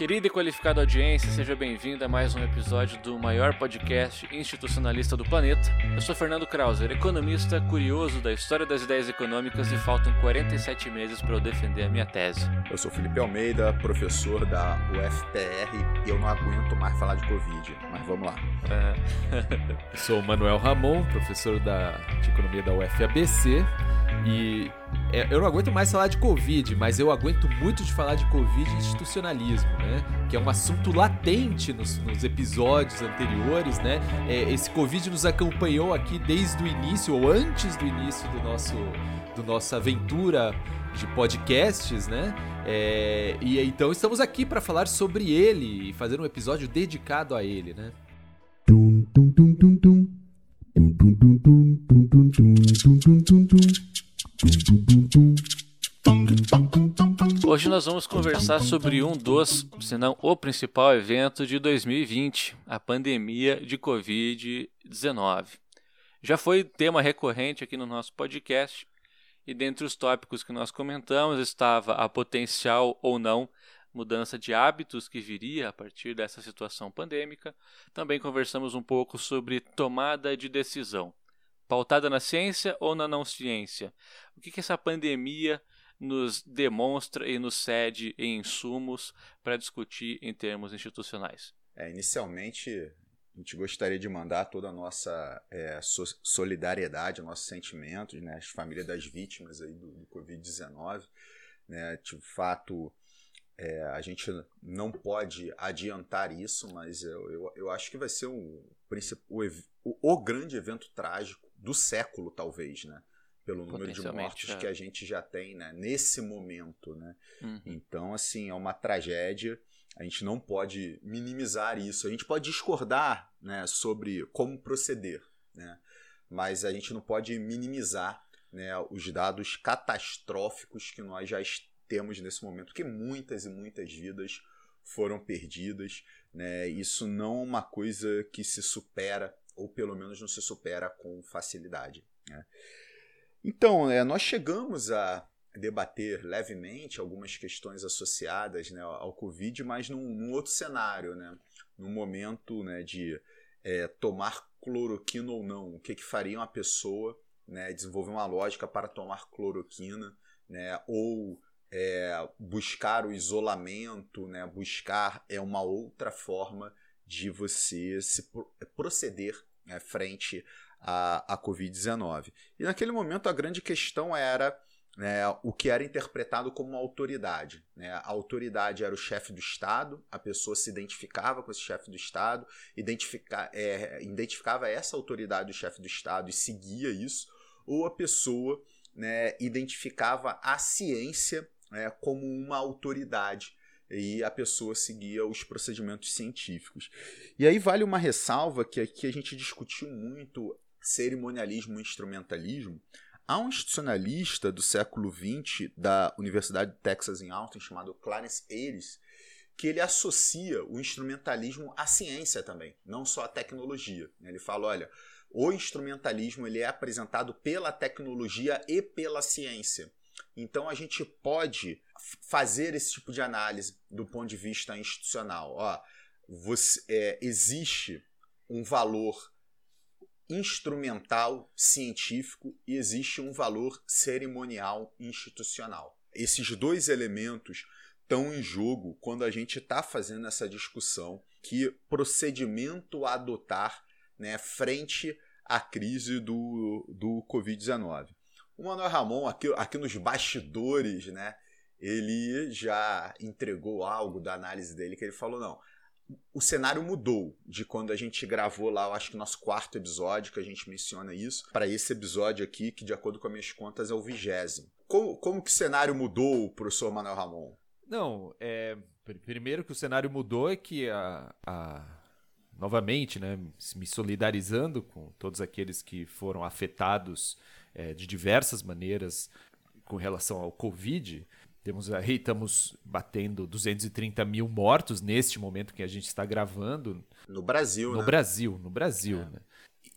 Querida e qualificada audiência, seja bem-vinda a mais um episódio do maior podcast institucionalista do planeta. Eu sou Fernando Krauser, economista curioso da história das ideias econômicas e faltam 47 meses para eu defender a minha tese. Eu sou Felipe Almeida, professor da UFPR e eu não aguento mais falar de Covid, mas vamos lá. É. sou Manuel Ramon, professor da, de economia da UFABC e é, eu não aguento mais falar de Covid, mas eu aguento muito de falar de Covid e institucionalismo, né? Que é um assunto latente nos, nos episódios anteriores, né? É, esse Covid nos acompanhou aqui desde o início, ou antes do início do nosso, do nossa aventura de podcasts, né? É, e então estamos aqui para falar sobre ele e fazer um episódio dedicado a ele, né? Tum, tum, tum, tum, tum. Tum, tum, tum, tum, tum, tum, tum, tum, tum, tum. Hoje nós vamos conversar sobre um dos, se não o principal evento de 2020, a pandemia de Covid-19. Já foi tema recorrente aqui no nosso podcast e dentre os tópicos que nós comentamos estava a potencial ou não mudança de hábitos que viria a partir dessa situação pandêmica. Também conversamos um pouco sobre tomada de decisão pautada na ciência ou na não ciência? O que, que essa pandemia nos demonstra e nos cede em insumos para discutir em termos institucionais? É, inicialmente, a gente gostaria de mandar toda a nossa é, so solidariedade, nossos sentimentos, né, as famílias das vítimas aí do, do Covid-19. Né, de fato, é, a gente não pode adiantar isso, mas eu, eu, eu acho que vai ser um, o, o, o grande evento trágico do século, talvez, né? Pelo número de mortes é. que a gente já tem, né? Nesse momento, né? Uhum. Então, assim, é uma tragédia. A gente não pode minimizar isso. A gente pode discordar, né? Sobre como proceder, né? Mas a gente não pode minimizar, né? Os dados catastróficos que nós já temos nesse momento, porque muitas e muitas vidas foram perdidas, né? Isso não é uma coisa que se supera ou pelo menos não se supera com facilidade. Né? Então, é, nós chegamos a debater levemente algumas questões associadas né, ao Covid, mas num, num, outro cenário, né? num momento né, de é, tomar cloroquina ou não, o que, que faria uma pessoa né, desenvolver uma lógica para tomar cloroquina, né, ou é, buscar o isolamento, né, buscar é uma outra forma de você se proceder né, frente à, à Covid-19. E naquele momento a grande questão era né, o que era interpretado como autoridade. Né? A autoridade era o chefe do Estado, a pessoa se identificava com esse chefe do Estado, identifica, é, identificava essa autoridade do chefe do Estado e seguia isso, ou a pessoa né, identificava a ciência né, como uma autoridade e a pessoa seguia os procedimentos científicos. E aí vale uma ressalva que aqui a gente discutiu muito cerimonialismo e instrumentalismo. Há um institucionalista do século XX da Universidade de Texas em Austin chamado Clarence Ayres que ele associa o instrumentalismo à ciência também, não só à tecnologia. Ele fala, olha, o instrumentalismo ele é apresentado pela tecnologia e pela ciência. Então a gente pode fazer esse tipo de análise do ponto de vista institucional. Ó, você, é, existe um valor instrumental científico e existe um valor cerimonial institucional. Esses dois elementos estão em jogo quando a gente está fazendo essa discussão que procedimento adotar né, frente à crise do, do Covid-19. O Manuel Ramon, aqui, aqui nos bastidores, né, ele já entregou algo da análise dele que ele falou: não, o cenário mudou de quando a gente gravou lá, eu acho que nosso quarto episódio, que a gente menciona isso, para esse episódio aqui, que de acordo com as minhas contas é o vigésimo. Como, como que o cenário mudou, professor Manuel Ramon? Não, é, primeiro que o cenário mudou é que a, a novamente, né, me solidarizando com todos aqueles que foram afetados é, de diversas maneiras com relação ao Covid. Temos aí, estamos batendo 230 mil mortos neste momento que a gente está gravando. No Brasil, No né? Brasil, no Brasil, é. né?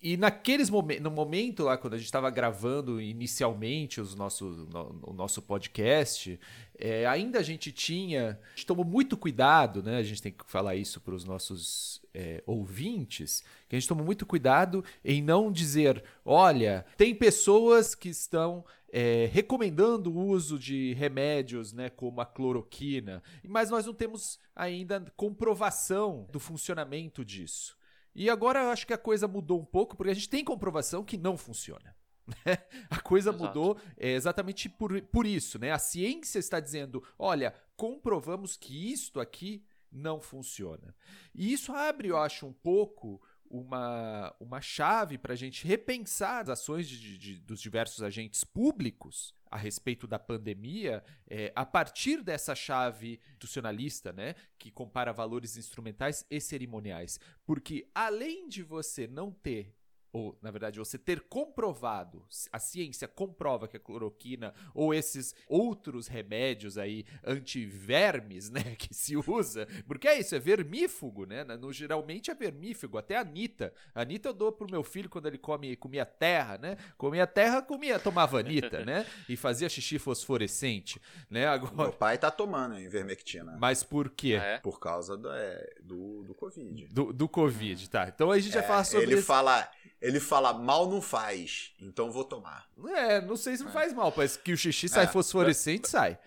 E naqueles momentos, no momento lá, quando a gente estava gravando inicialmente os nosso, no, o nosso podcast, é, ainda a gente tinha. A gente tomou muito cuidado, né? A gente tem que falar isso para os nossos é, ouvintes, que a gente tomou muito cuidado em não dizer: olha, tem pessoas que estão é, recomendando o uso de remédios, né, como a cloroquina, mas nós não temos ainda comprovação do funcionamento disso. E agora eu acho que a coisa mudou um pouco, porque a gente tem comprovação que não funciona. Né? A coisa Exato. mudou é, exatamente por, por isso. Né? A ciência está dizendo: olha, comprovamos que isto aqui não funciona. E isso abre, eu acho, um pouco uma, uma chave para a gente repensar as ações de, de, dos diversos agentes públicos a respeito da pandemia é, a partir dessa chave institucionalista, né, que compara valores instrumentais e cerimoniais. Porque além de você não ter ou na verdade você ter comprovado, a ciência comprova que a cloroquina ou esses outros remédios aí antivermes, né, que se usa, porque é isso, é vermífugo, né? No, geralmente é vermífugo, até a Anitta. A Anitta eu dou pro meu filho quando ele come, comia terra, né? Comia terra, comia, tomava Anitta, né? E fazia xixi fosforescente, né? Agora... Meu pai tá tomando invermectina. Mas por quê? Ah, é? Por causa do, é, do, do Covid. Do, do Covid, tá. Então a gente é, vai falar sobre Ele fala ele fala mal não faz, então vou tomar. É, não sei se não faz mal, mas que o xixi sai é. fosforescente, sai.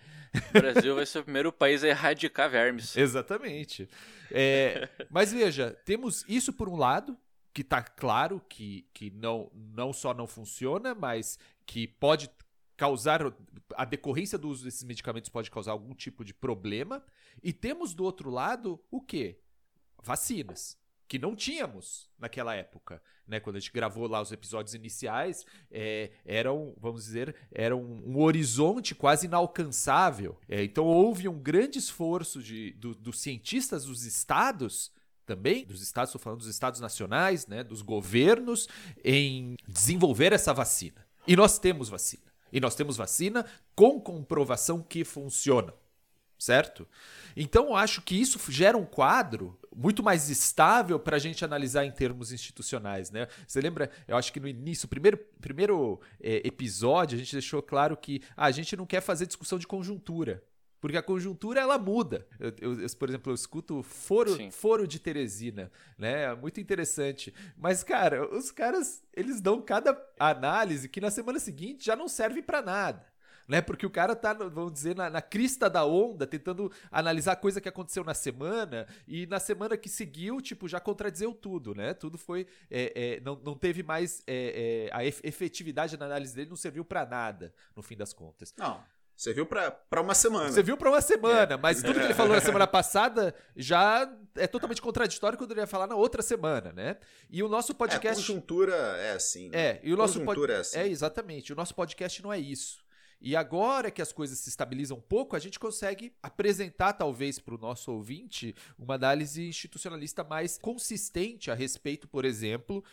O Brasil vai ser o primeiro país a erradicar vermes. Exatamente. É, mas veja, temos isso por um lado, que está claro que, que não, não só não funciona, mas que pode causar. A decorrência do uso desses medicamentos pode causar algum tipo de problema. E temos do outro lado o quê? Vacinas que não tínhamos naquela época, né? Quando a gente gravou lá os episódios iniciais, é, era um, vamos dizer, era um, um horizonte quase inalcançável. É, então houve um grande esforço de, do, dos cientistas dos estados também, dos estados, estou falando dos estados nacionais, né, dos governos, em desenvolver essa vacina. E nós temos vacina. E nós temos vacina com comprovação que funciona certo? Então eu acho que isso gera um quadro muito mais estável para a gente analisar em termos institucionais, né? Você lembra? Eu acho que no início, primeiro primeiro é, episódio, a gente deixou claro que ah, a gente não quer fazer discussão de conjuntura. Porque a conjuntura ela muda. Eu, eu, eu por exemplo, eu escuto foro, foro de Teresina, né? É muito interessante. Mas, cara, os caras eles dão cada análise que na semana seguinte já não serve para nada né? Porque o cara tá, vamos dizer, na, na, crista da onda, tentando analisar a coisa que aconteceu na semana, e na semana que seguiu, tipo, já contradizeu tudo, né? Tudo foi. É, é, não, não teve mais. É, é a efetividade da análise dele não serviu para nada, no fim das contas. Não. Você viu pra uma semana. Você viu pra uma semana, é. mas tudo que ele falou na semana passada já é totalmente contraditório quando ele ia falar na outra semana, né? E o nosso podcast. É, a conjuntura é assim. Né? É, e o nosso conjuntura pod... é assim. É, exatamente. O nosso podcast não é isso. E agora que as coisas se estabilizam um pouco, a gente consegue apresentar, talvez, para o nosso ouvinte, uma análise institucionalista mais consistente a respeito, por exemplo,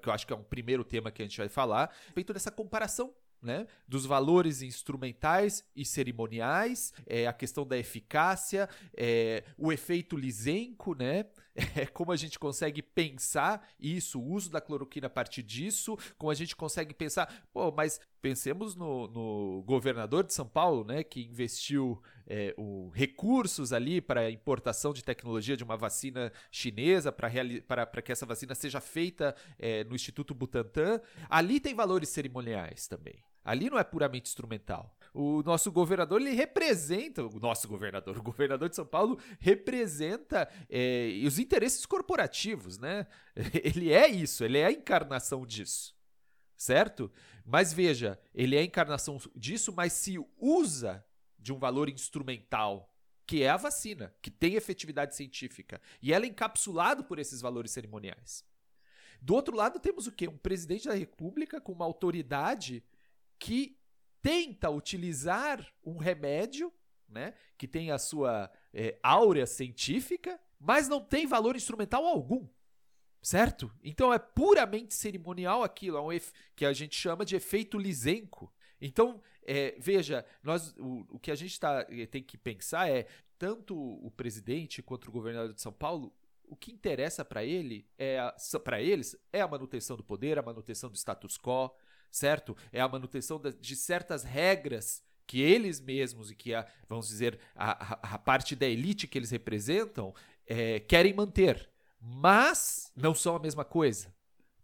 que eu acho que é um primeiro tema que a gente vai falar, a respeito dessa comparação né? dos valores instrumentais e cerimoniais, é, a questão da eficácia, é, o efeito lisenco, né? É, como a gente consegue pensar isso, o uso da cloroquina a partir disso, como a gente consegue pensar, pô, mas pensemos no, no governador de São Paulo, né, que investiu é, o, recursos ali para a importação de tecnologia de uma vacina chinesa para que essa vacina seja feita é, no Instituto Butantan. Ali tem valores cerimoniais também. Ali não é puramente instrumental. O nosso governador, ele representa, o nosso governador, o governador de São Paulo representa é, os interesses corporativos, né? Ele é isso, ele é a encarnação disso, certo? Mas veja, ele é a encarnação disso, mas se usa de um valor instrumental, que é a vacina, que tem efetividade científica, e ela é encapsulado por esses valores cerimoniais. Do outro lado, temos o quê? Um presidente da República com uma autoridade que tenta utilizar um remédio, né, que tem a sua é, áurea científica, mas não tem valor instrumental algum. Certo? Então é puramente cerimonial aquilo, é um que a gente chama de efeito lisenco. Então, é, veja, nós, o, o que a gente tá, eh, tem que pensar é tanto o presidente quanto o governador de São Paulo o que interessa para ele é para eles é a manutenção do poder, a manutenção do status quo, certo? É a manutenção de certas regras que eles mesmos e que a, vamos dizer a, a, parte da elite que eles representam é, querem manter, mas não são a mesma coisa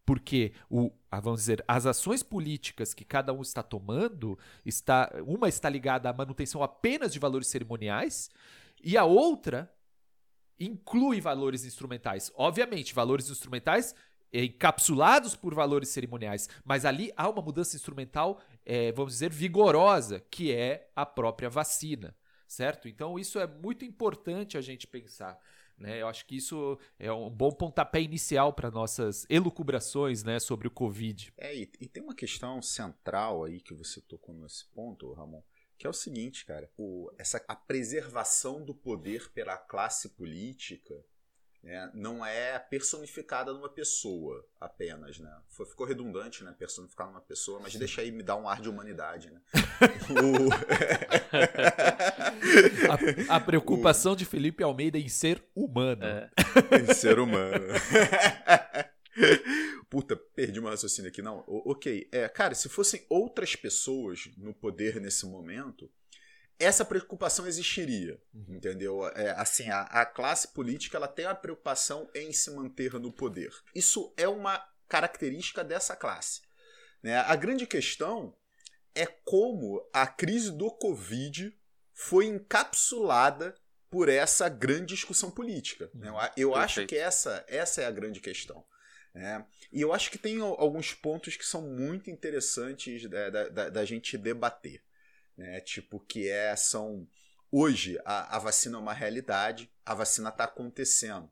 porque o, vamos dizer, as ações políticas que cada um está tomando, está, uma está ligada à manutenção apenas de valores cerimoniais e a outra inclui valores instrumentais. Obviamente, valores instrumentais encapsulados por valores cerimoniais, mas ali há uma mudança instrumental, é, vamos dizer, vigorosa, que é a própria vacina, certo? Então isso é muito importante a gente pensar. Né? Eu acho que isso é um bom pontapé inicial para nossas elucubrações né, sobre o Covid. É, e, e, tem uma questão central aí que você tocou nesse ponto, Ramon, que é o seguinte, cara, o, essa, a preservação do poder pela classe política né, não é personificada numa pessoa apenas, né? Foi, ficou redundante, né? Personificar numa pessoa, mas deixa aí me dar um ar de humanidade, né? a, a, preocupação o... de Felipe Almeida em ser humano. É. em ser humano. Puta, perdi meu raciocínio aqui. Não, o, ok. É, cara, se fossem outras pessoas no poder nesse momento, essa preocupação existiria, uhum. entendeu? É, assim, a, a, classe política ela tem a preocupação em se manter no poder. Isso é uma característica dessa classe. Né? A grande questão é como a crise do Covid foi encapsulada por essa grande discussão política. Né? Eu acho que essa, essa é a grande questão. Né? E eu acho que tem alguns pontos que são muito interessantes da, da, da gente debater né? Tipo, que é, são. Hoje a, a vacina é uma realidade, a vacina está acontecendo.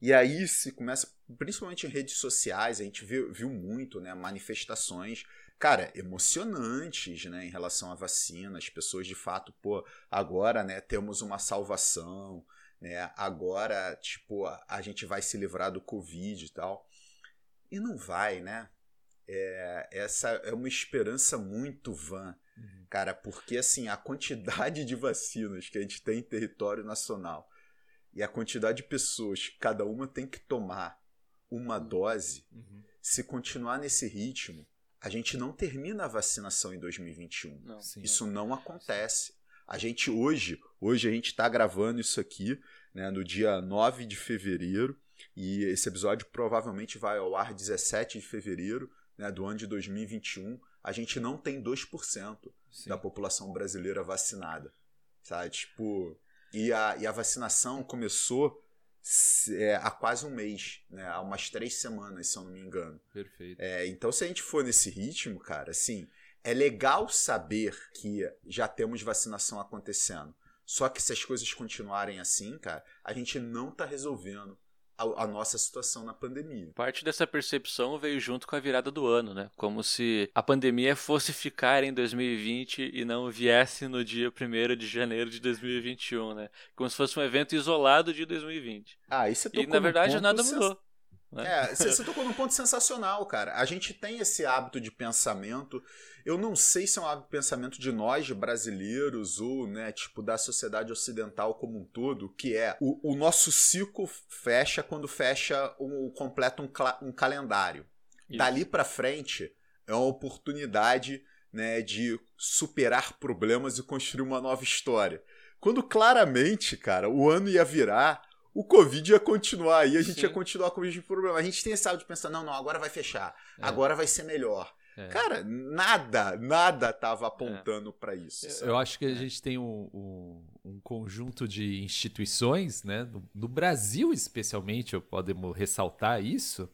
E aí se começa, principalmente em redes sociais, a gente viu, viu muito, né? Manifestações, cara, emocionantes, né? Em relação à vacina, as pessoas de fato, pô, agora, né? Temos uma salvação, né? Agora, tipo, a, a gente vai se livrar do Covid e tal. E não vai, né? É, essa é uma esperança muito vã. Uhum. Cara, porque assim, a quantidade de vacinas que a gente tem em território nacional e a quantidade de pessoas que cada uma tem que tomar uma uhum. dose, uhum. se continuar nesse ritmo, a gente não termina a vacinação em 2021. Não, isso não acontece. A gente hoje, hoje a gente está gravando isso aqui, né, no dia 9 de fevereiro, e esse episódio provavelmente vai ao ar 17 de fevereiro né, do ano de 2021 a gente não tem 2% Sim. da população brasileira vacinada. Sabe? Tipo, e a, e a vacinação começou é, há quase um mês, né? há umas três semanas, se eu não me engano. Perfeito. É, então, se a gente for nesse ritmo, cara, assim, é legal saber que já temos vacinação acontecendo. Só que se as coisas continuarem assim, cara, a gente não está resolvendo a, a, nossa situação na pandemia. Parte dessa percepção veio junto com a virada do ano, né? Como se a pandemia fosse ficar em 2020 e não viesse no dia 1 de janeiro de 2021, né? Como se fosse um evento isolado de 2020. Ah, isso é E na verdade nada mudou. Né? É, você tocou num ponto sensacional, cara. A gente tem esse hábito de pensamento. Eu não sei se é um hábito de pensamento de nós, brasileiros, ou, né, tipo, da sociedade ocidental como um todo, que é o, o nosso ciclo fecha quando fecha o completa um, um calendário. Isso. Dali para frente é uma oportunidade né, de superar problemas e construir uma nova história. Quando claramente, cara, o ano ia virar o Covid ia continuar aí, a gente Sim. ia continuar com o mesmo problema. A gente tem esse hábito de pensar, não, não, agora vai fechar, é. agora vai ser melhor. É. Cara, nada, nada estava apontando é. para isso. Sabe? Eu acho que a gente tem um, um, um conjunto de instituições, né, no, no, Brasil especialmente, eu podemos ressaltar isso,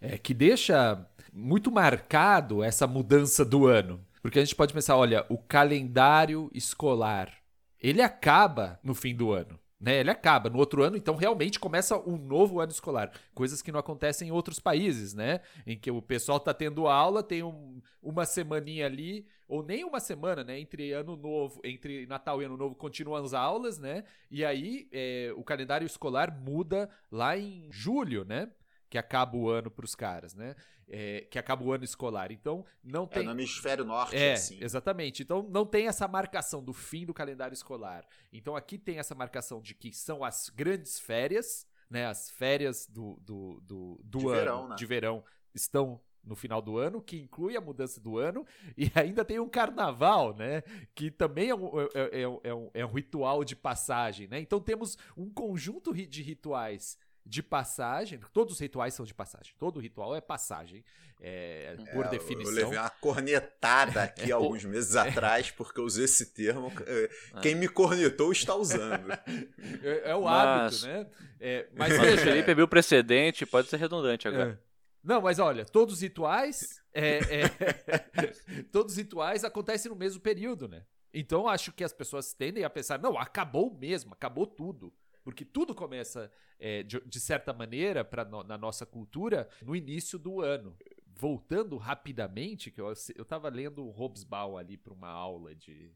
é, que deixa muito marcado essa mudança do ano. Porque a gente pode pensar, olha, o calendário escolar, ele acaba no fim do ano. Né, ele acaba. No outro ano, então, realmente começa um novo ano escolar. Coisas que não acontecem em outros países, né? Em que o pessoal tá tendo aula, tem um, uma semaninha ali, ou nem uma semana, né? Entre ano novo, entre Natal e ano novo, continuam as aulas, né? E aí é, o calendário escolar muda lá em julho, né? Que acaba o ano para os caras, né? é, que acaba o ano escolar. Então, não tem. É no hemisfério norte, é, assim. Exatamente. Então, não tem essa marcação do fim do calendário escolar. Então, aqui tem essa marcação de que são as grandes férias né? As férias do, do, do, do de ano verão, né? de verão estão no final do ano, que inclui a mudança do ano, e ainda tem um carnaval, né? Que também é um, é, é, é um, é um ritual de passagem, né? Então temos um conjunto de rituais de passagem, todos os rituais são de passagem, todo ritual é passagem, é, por É, definição. Eu levei uma cornetada aqui alguns meses atrás, porque eu usei esse termo. eh, Quem me cornetou está usando. É, é o Mas- hábito, né? É, mas Mas o veja, Felipe viu o precedente, pode ser redundante agora. É. Não, mas olha, todos os rituais. é, é, todos os rituais acontecem no mesmo período, né? Então acho que as pessoas tendem a pensar, não, acabou mesmo, acabou tudo. Porque tudo começa, é, de, de certa maneira, pra, no- na nossa cultura, no início do ano. Voltando rapidamente, que eu, eu tava lendo o Hobsbawm ali para uma aula de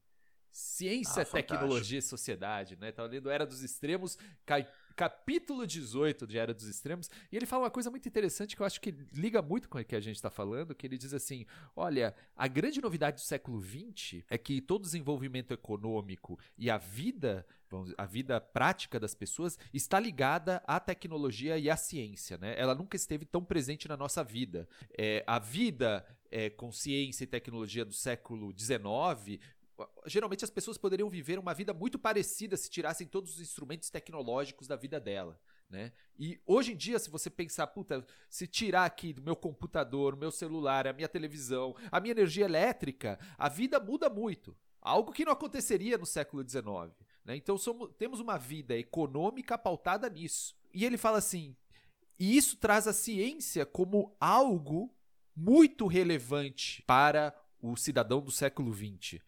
ciência, Ah, tecnologia e sociedade, né? Tava lendo Era dos Extremos, cai- capítulo 18 de Era dos Extremos, e ele fala uma coisa muito interessante que eu acho que liga muito com o que a gente está falando, que ele diz assim, olha, a grande novidade do século XX é que todo desenvolvimento econômico e a vida, a vida prática das pessoas está ligada à tecnologia e à ciência, né? Ela nunca esteve tão presente na nossa vida. É, a vida é, com ciência e tecnologia do século XIX geralmente as pessoas poderiam viver uma vida muito parecida se tirassem todos os instrumentos tecnológicos da vida dela. Né? E hoje em dia, se você pensar, puta, se tirar aqui do meu computador, o meu celular, a minha televisão, a minha energia elétrica, a vida muda muito. Algo que não aconteceria no século XIX. Né? Então somos, temos uma vida econômica pautada nisso. E ele fala assim: e isso traz a ciência como algo muito relevante para o cidadão do século XX.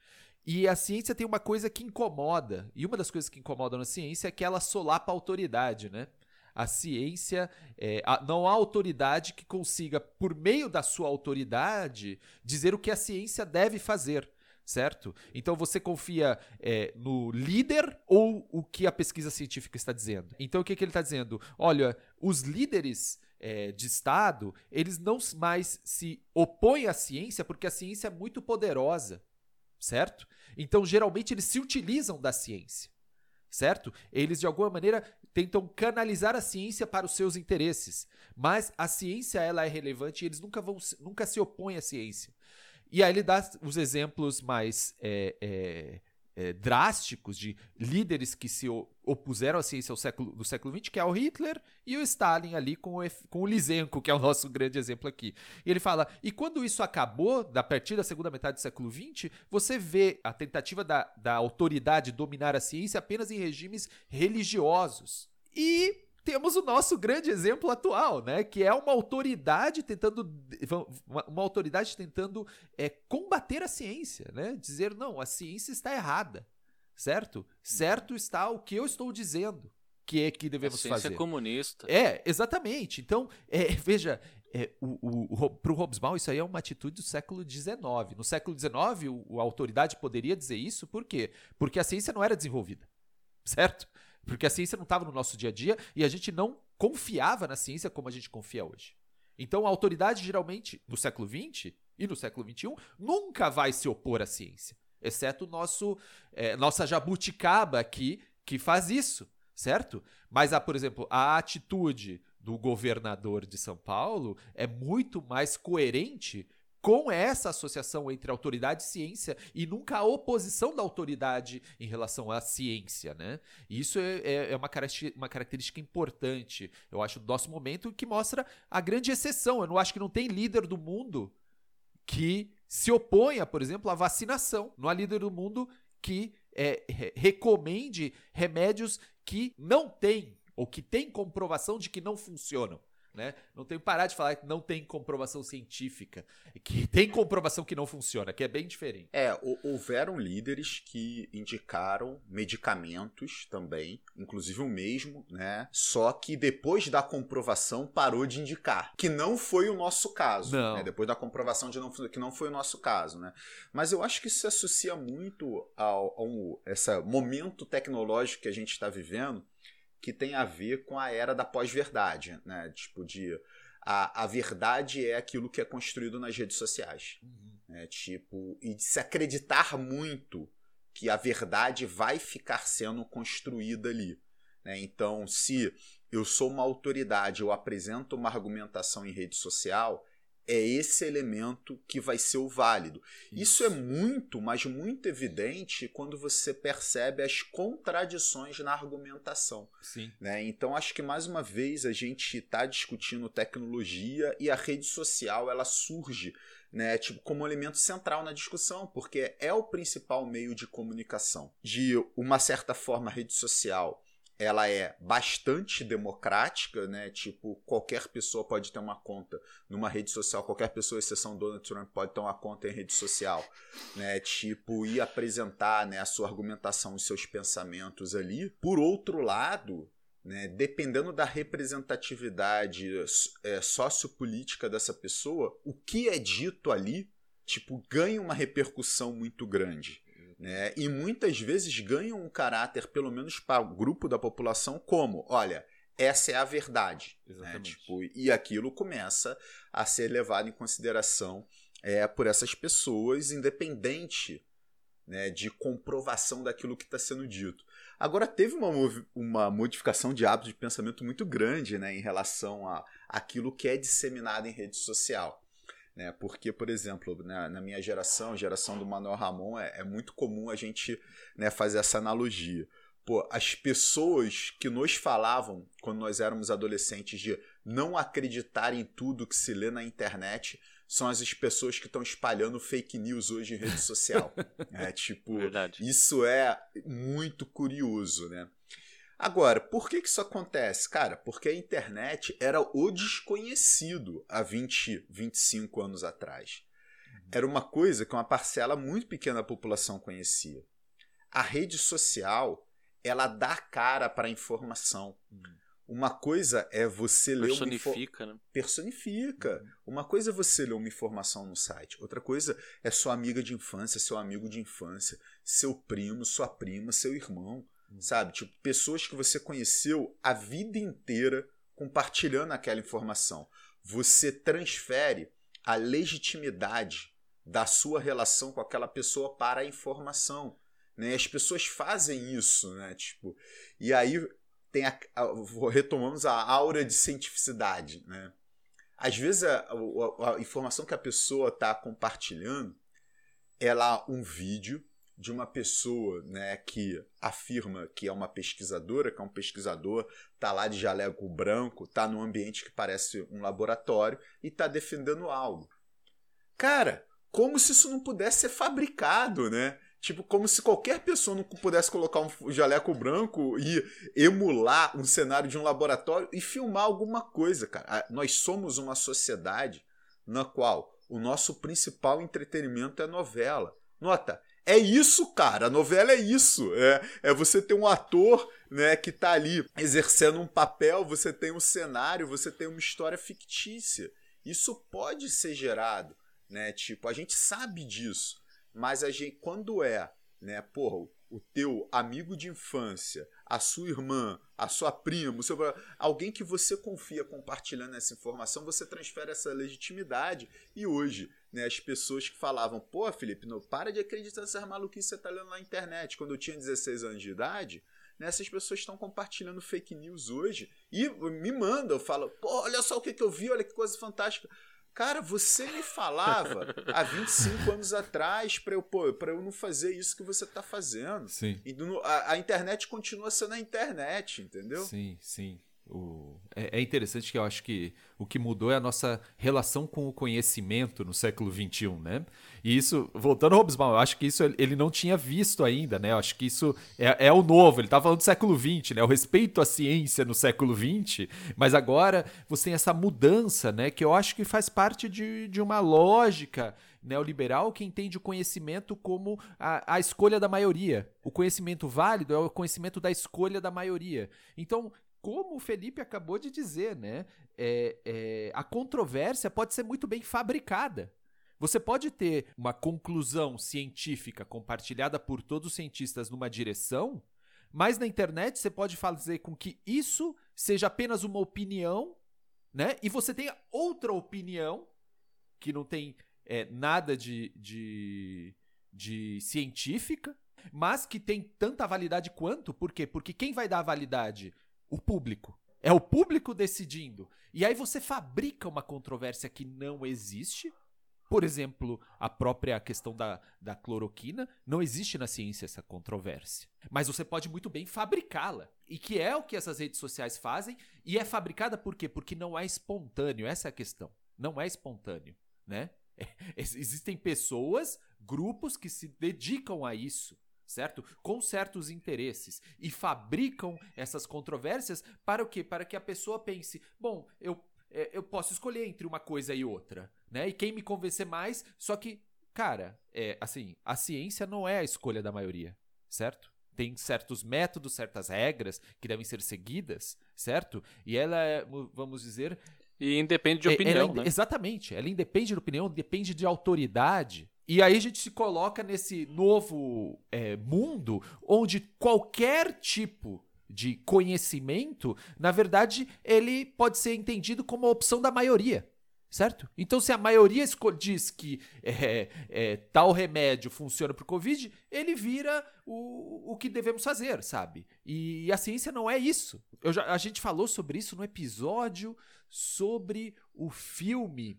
E a ciência tem uma coisa que incomoda. E uma das coisas que incomodam na ciência é que ela solapa a autoridade, né? A ciência, é, a- não há autoridade que consiga, por meio da sua autoridade, dizer o que a ciência deve fazer, certo? Então você confia é, no líder ou o que a pesquisa científica está dizendo? Então o que, que ele está dizendo? Olha, os líderes é, de Estado, eles não mais se opõem à ciência porque a ciência é muito poderosa certo? Então, geralmente, eles se utilizam da ciência, certo? Eles, de alguma maneira, tentam canalizar a ciência para os seus interesses. Mas a ciência, ela é relevante e eles nunca, vão, nunca se opõem à ciência. E aí ele dá os exemplos mais é, é, é, drásticos de líderes que se opuseram à ciência ao século, do século XX, que é o Hitler e o Stalin ali com o, com o Lysenko, que é o nosso grande exemplo aqui. E ele fala, e quando isso acabou, da partir da segunda metade do século XX, você vê a tentativa da, da autoridade dominar a ciência apenas em regimes religiosos. E temos o nosso grande exemplo atual, né? Que é uma autoridade tentando. Uma, autoridade tentando é, combater a ciência, né? Dizer, não, a ciência está errada. Certo? Certo está o que eu estou dizendo que é que A devemos ciência fazer. é comunista. É, exatamente. Então, é, veja, é, o, o, o Hobsbawm isso aí é uma atitude do século XIX. No século XIX, o, a autoridade poderia dizer isso, por quê? Porque a ciência não era desenvolvida, certo? Porque a ciência não estava no nosso dia a dia e a gente não confiava na ciência como a gente confia hoje. Então, a autoridade, geralmente, no século XX e no século XXI, nunca vai se opor à ciência. Exceto nosso, é, nossa jabuticaba aqui, que faz isso, certo? Mas, há, por exemplo, a atitude do governador de São Paulo é muito mais coerente com essa associação entre autoridade e ciência e nunca a oposição da autoridade em relação à ciência, né? E isso é, é- é uma, característica, uma característica importante, eu acho, do nosso momento, que mostra a grande exceção. Eu não acho que não tem líder do mundo que se oponha, por exemplo, à vacinação. Não há líder do mundo que é, re- recomende remédios que não têm ou que têm comprovação de que não funcionam. Né? Não tem que parar de falar que não tem comprovação científica, que tem comprovação que não funciona, que é bem diferente. É, hou- houveram líderes que indicaram medicamentos também, inclusive o mesmo, né? Só que depois da comprovação parou de indicar, que não foi o nosso caso. Né? Depois da comprovação de não, que não foi o nosso caso, né? Mas eu acho que isso se associa muito ao, ao esse momento tecnológico que a gente está vivendo, que tem a ver com a era da pós-verdade, né? Tipo de a, a verdade é aquilo que é construído nas redes sociais né? Tipo, e de se acreditar muito que a verdade vai ficar sendo construída ali. Né? Então, se eu sou uma autoridade, eu apresento uma argumentação em rede social, é esse elemento que vai ser o válido. Isso. Isso, é muito, mas muito evidente quando você percebe as contradições na argumentação. Sim. Né? Então, acho que mais uma vez a gente está discutindo tecnologia e a rede social ela surge né, tipo, como elemento central na discussão, porque é o principal meio de comunicação. De uma certa forma, a rede social ela é bastante democrática, né? Tipo, qualquer pessoa pode ter uma conta numa rede social, qualquer pessoa, exceção Donald Trump, pode ter uma conta em rede social, né? Tipo, e apresentar né, a sua argumentação, os seus pensamentos ali. Por outro lado, né, dependendo da representatividade é, sociopolítica dessa pessoa, o que é dito ali, tipo, ganha uma repercussão muito grande né? E muitas vezes ganham um caráter, pelo menos para o grupo da população, como: olha, essa é a verdade. Né? Tipo, e aquilo começa a ser levado em consideração é, por essas pessoas, independente né, de comprovação daquilo que está sendo dito. Agora, teve uma, uma modificação de hábito de pensamento muito grande né, em relação a aquilo que é disseminado em rede social. Né? Porque, por exemplo, na, na minha geração, geração do Manuel Ramon, é, é muito comum a gente né, fazer essa analogia. Pô, as pessoas que nos falavam quando nós éramos adolescentes de não acreditar em tudo que se lê na internet são as pessoas que estão espalhando fake news hoje em rede social. é tipo, Verdade. isso é muito curioso, né? Agora, por que, que isso acontece? Cara, porque a internet era o desconhecido há 20, 25 anos atrás. Era uma coisa que uma parcela muito pequena da população conhecia. A rede social, ela dá cara para a informação. Uma coisa é você ler uma Personifica, né? Personifica. Uhum. Uma coisa é você ler uma informação no site. Outra coisa é sua amiga de infância, seu amigo de infância, seu primo, sua prima, seu irmão sabe? Tipo, pessoas que você conheceu a vida inteira compartilhando aquela informação. Você transfere a legitimidade da sua relação com aquela pessoa para a informação. Né? As pessoas fazem isso, né? Tipo, e aí tem a, a, retomamos a aura de cientificidade, né? Às vezes a, a, a informação que a pessoa está compartilhando, ela um vídeo de uma pessoa né, que afirma que é uma pesquisadora, que é um pesquisador, tá lá de jaleco branco, tá num ambiente que parece um laboratório e tá defendendo algo. Cara, como se isso não pudesse ser fabricado, né? Tipo, como se qualquer pessoa não pudesse colocar um jaleco branco e emular um cenário de um laboratório e filmar alguma coisa, cara. Nós somos uma sociedade na qual o nosso principal entretenimento é novela. Nota, é isso, cara. A novela é isso. É, é você ter um ator né, que tá ali exercendo um papel, você tem um cenário, você tem uma história fictícia. Isso pode ser gerado, né? Tipo, a gente sabe disso. Mas a gente, quando é, né, porra, o teu amigo de infância, a sua irmã, a sua prima, seu... alguém que você confia compartilhando essa informação, você transfere essa legitimidade. E hoje, né, as pessoas que falavam, pô, Felipe, não, para de acreditar nessas maluquices que você tá lendo na internet. Quando eu tinha 16 anos de idade, né, essas pessoas estão compartilhando fake news hoje e me mandam, falam, pô, olha só o que, que eu vi, olha que coisa fantástica. Cara, você me falava há 25 anos atrás para eu, pô, eu não fazer isso que você está fazendo. Sim. E a, a, internet continua sendo a internet, entendeu? Sim, sim. O, é, é, interessante que eu acho que o que mudou é a nossa relação com o conhecimento no século XXI, né? E isso, voltando ao Hobsbawm, eu acho que isso ele não tinha visto ainda, né? Eu acho que isso é, é o novo, ele estava falando do século XX, né? O respeito à ciência no século XX, mas agora você tem essa mudança, né? Que eu acho que faz parte de, de uma lógica neoliberal que entende o conhecimento como a, a escolha da maioria. O conhecimento válido é o conhecimento da escolha da maioria. Então, como o Felipe acabou de dizer, né? É, é, a controvérsia pode ser muito bem fabricada. Você pode ter uma conclusão científica compartilhada por todos os cientistas numa direção, mas na internet você pode fazer com que isso seja apenas uma opinião, né? E você tenha outra opinião que não tem é, nada de, de, de científica, mas que tem tanta validade quanto. Por quê? Porque quem vai dar a validade o público. É o público decidindo. E aí você fabrica uma controvérsia que não existe. Por exemplo, a própria questão da, da cloroquina. Não existe na ciência essa controvérsia. Mas você pode muito bem fabricá-la. E que é o que essas redes sociais fazem. E é fabricada por quê? Porque não é espontâneo. Essa é a questão. Não é espontâneo, né? Existem pessoas, grupos que se dedicam a isso certo? Com certos interesses e fabricam essas controvérsias para o quê? Para que a pessoa pense, bom, eu é, eu posso escolher entre uma coisa e outra, né? E quem me convencer mais, só que, cara, é assim, a ciência não é a escolha da maioria, certo? Tem certos métodos, certas regras que devem ser seguidas, certo? E ela é, vamos dizer, e independe de é, opinião, ela, né? Exatamente. Ela independe de opinião, depende de autoridade. E aí a gente se coloca nesse novo é, mundo onde qualquer tipo de conhecimento, na verdade, ele pode ser entendido como a opção da maioria. Certo? Então, se a maioria diz que é, é, tal remédio funciona para o Covid, ele vira o, o que devemos fazer, sabe? E, a ciência não é isso. Já, a gente falou sobre isso no episódio sobre o filme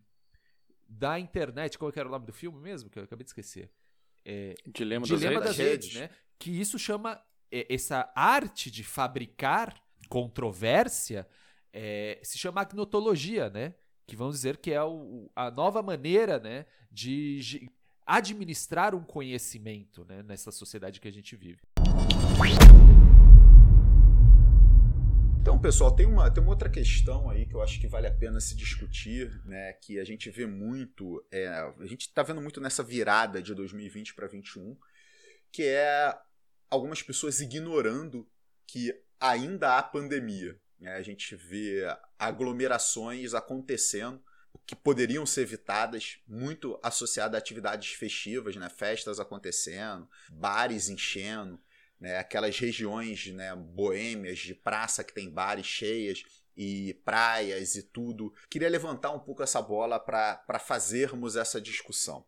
da internet. Qual era o nome do filme mesmo? Que eu acabei de esquecer. É, Dilema, Dilema das, das, redes. redes, né? Que isso chama é, essa arte de fabricar controvérsia é, se chama agnotologia, né? Que vamos dizer que é o, a nova maneira, né, de administrar um conhecimento, né, nessa sociedade que a gente vive. Então, pessoal, tem uma, tem uma outra questão aí que eu acho que vale a pena se discutir, né? Que a gente vê muito, é, a gente está vendo muito nessa virada de 2020 para 2021, que é algumas pessoas ignorando que ainda há pandemia. Né? A gente vê aglomerações acontecendo que poderiam ser evitadas, muito associadas a atividades festivas, né? festas acontecendo, bares enchendo, né, aquelas regiões né, boêmias de praça que tem bares cheias e praias e tudo. Queria levantar um pouco essa bola para fazermos essa discussão.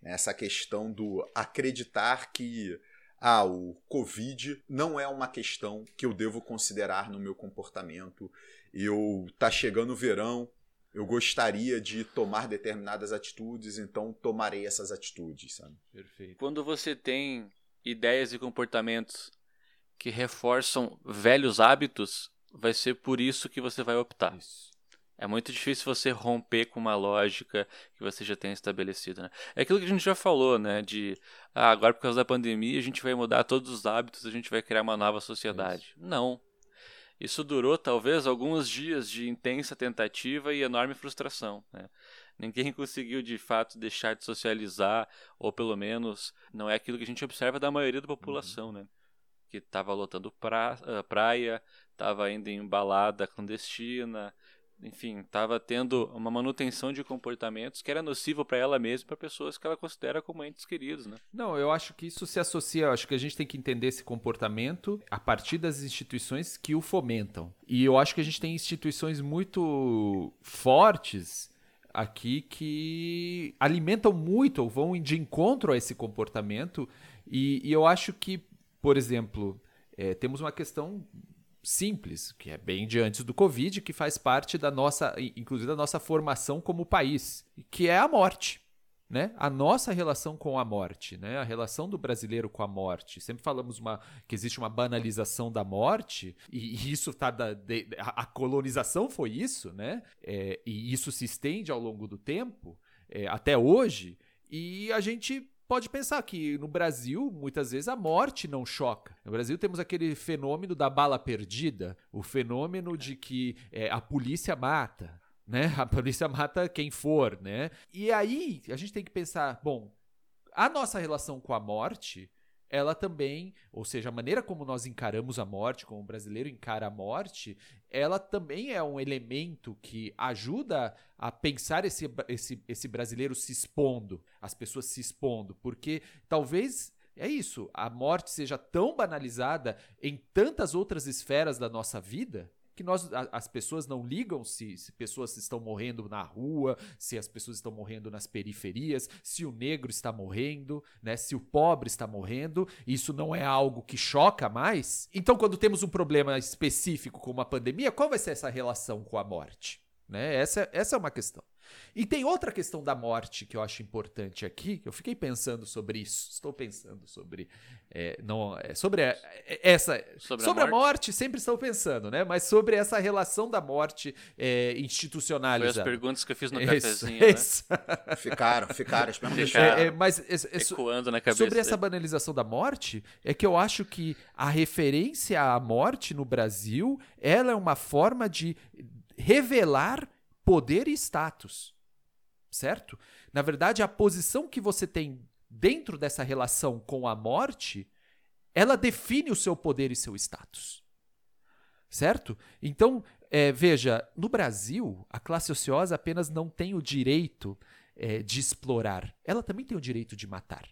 Né, essa questão do acreditar que ah, o Covid não é uma questão que eu devo considerar no meu comportamento. Eu tá chegando o verão, eu gostaria de tomar determinadas atitudes, então tomarei essas atitudes, sabe? Perfeito. Quando você tem ideias e comportamentos que reforçam velhos hábitos, vai ser por isso que você vai optar. Isso. É muito difícil você romper com uma lógica que você já tem estabelecida. Né? É aquilo que a gente já falou, né? De ah, agora por causa da pandemia a gente vai mudar todos os hábitos, a gente vai criar uma nova sociedade. Isso. Não. Isso durou talvez alguns dias de intensa tentativa e enorme frustração. Né? Ninguém conseguiu de fato deixar de socializar, ou pelo menos não é aquilo que a gente observa da maioria da população, uhum. né? Que estava lotando pra, uh, praia, estava indo em balada clandestina, enfim, estava tendo uma manutenção de comportamentos que era nocivo para ela mesma e para pessoas que ela considera como entes queridos, né? Não, eu acho que isso se associa, eu acho que a gente tem que entender esse comportamento a partir das instituições que o fomentam. E eu acho que a gente tem instituições muito fortes aqui que alimentam muito ou vão de encontro a esse comportamento. E, e eu acho que, por exemplo, é, temos uma questão simples, que é bem de antes do Covid, que faz parte da nossa, inclusive da nossa formação como país, que é a morte né? A nossa relação com a morte, né? A relação do brasileiro com a morte. Sempre falamos uma, que existe uma banalização da morte e, e isso tá da de, a, a, colonização foi isso, né? É, e isso se estende ao longo do tempo é, até hoje. E a gente pode pensar que no Brasil, muitas vezes, a morte não choca. No Brasil temos aquele fenômeno da bala perdida, o fenômeno de que é, a polícia mata, né? A polícia mata quem for, né? E aí a gente tem que pensar, bom, a nossa relação com a morte, ela também, ou seja, a maneira como nós encaramos a morte, como o brasileiro encara a morte, ela também é um elemento que ajuda a pensar esse, esse, esse brasileiro se expondo, as pessoas se expondo, porque talvez é isso, a morte seja tão banalizada em tantas outras esferas da nossa vida que nós, as pessoas não ligam se, se pessoas estão morrendo na rua, se as pessoas estão morrendo nas periferias, se o negro está morrendo, né, se o pobre está morrendo. Isso não é algo que choca mais. Então, quando temos um problema específico como a pandemia, qual vai ser essa relação com a morte? Né? Essa, essa é uma questão. E tem outra questão da morte que eu acho importante aqui. Eu fiquei pensando sobre isso. Estou pensando sobre. É, não, é, sobre a, é, essa. Sobre, sobre a, morte. a, morte. sempre estou pensando, né? Mas sobre essa relação da morte é, institucionalizada. Foi as perguntas que eu fiz no cafezinho. Né? Ficaram, ficaram. As ficaram. É, é, mas Ecoando na cabeça sobre essa banalização da morte, é que eu acho que a referência à morte no Brasil ela é uma forma de revelar poder e status. Certo? Na verdade, a posição que você tem dentro dessa relação com a morte, ela define o seu poder e seu status. Certo? Então, é, veja, no Brasil, a classe ociosa apenas não tem o direito é, de explorar, ela também tem o direito de matar.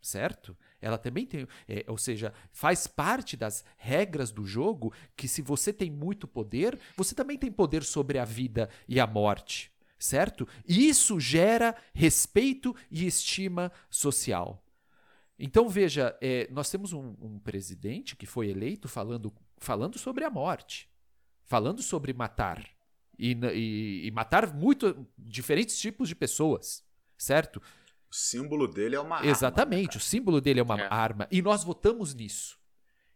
Certo? Ela também tem, é, ou seja, faz parte das regras do jogo que se você tem muito poder, você também tem poder sobre a vida e a morte, certo? E isso gera respeito e estima social. Então veja, é, nós temos um, um presidente que foi eleito falando, falando sobre a morte, falando sobre matar e, e, e matar muito diferentes tipos de pessoas, certo? O símbolo dele é uma Exatamente, arma, o símbolo dele é uma é. arma. E nós votamos nisso.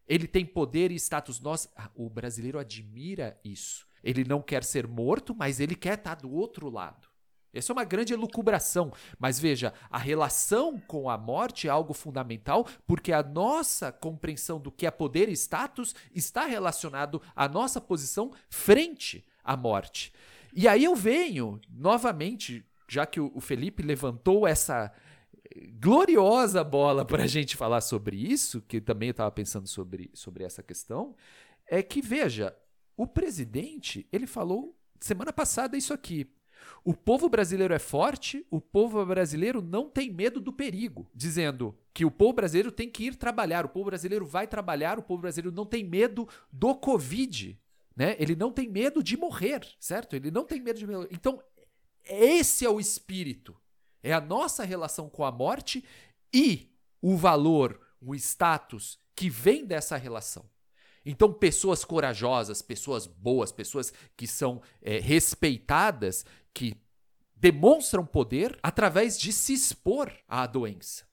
Ele tem poder e status. Nós, ah, o brasileiro admira isso. Ele não quer ser morto, mas ele quer estar do outro lado. Essa é uma grande elucubração. Mas veja, a relação com a morte é algo fundamental, porque a nossa compreensão do que é poder e status está relacionado à nossa posição frente à morte. E aí eu venho, novamente, já que o Felipe levantou essa gloriosa bola para a gente falar sobre isso, que também eu estava pensando sobre, sobre essa questão, é que, veja, o presidente, ele falou semana passada isso aqui. O povo brasileiro é forte, o povo brasileiro não tem medo do perigo, dizendo que o povo brasileiro tem que ir trabalhar, o povo brasileiro vai trabalhar, o povo brasileiro não tem medo do Covid, né? Ele não tem medo de morrer, certo? Ele não tem medo de morrer. Então, esse é o espírito. É a nossa relação com a morte e o valor, o status que vem dessa relação. Então, pessoas corajosas, pessoas boas, pessoas que são é, respeitadas, que demonstram poder através de se expor à doença.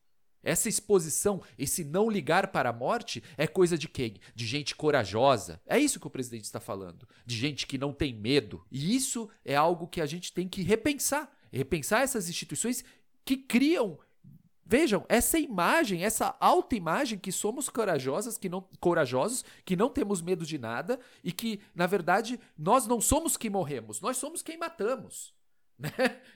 Essa exposição, esse não ligar para a morte, é coisa de quem? De gente corajosa. É isso que o presidente está falando. De gente que não tem medo. E isso é algo que a gente tem que repensar. Repensar essas instituições que criam. Vejam, essa imagem, essa autoimagem que somos corajosas, que não corajosos, que não temos medo de nada e que, na verdade, nós não somos quem morremos, nós somos quem matamos. Né?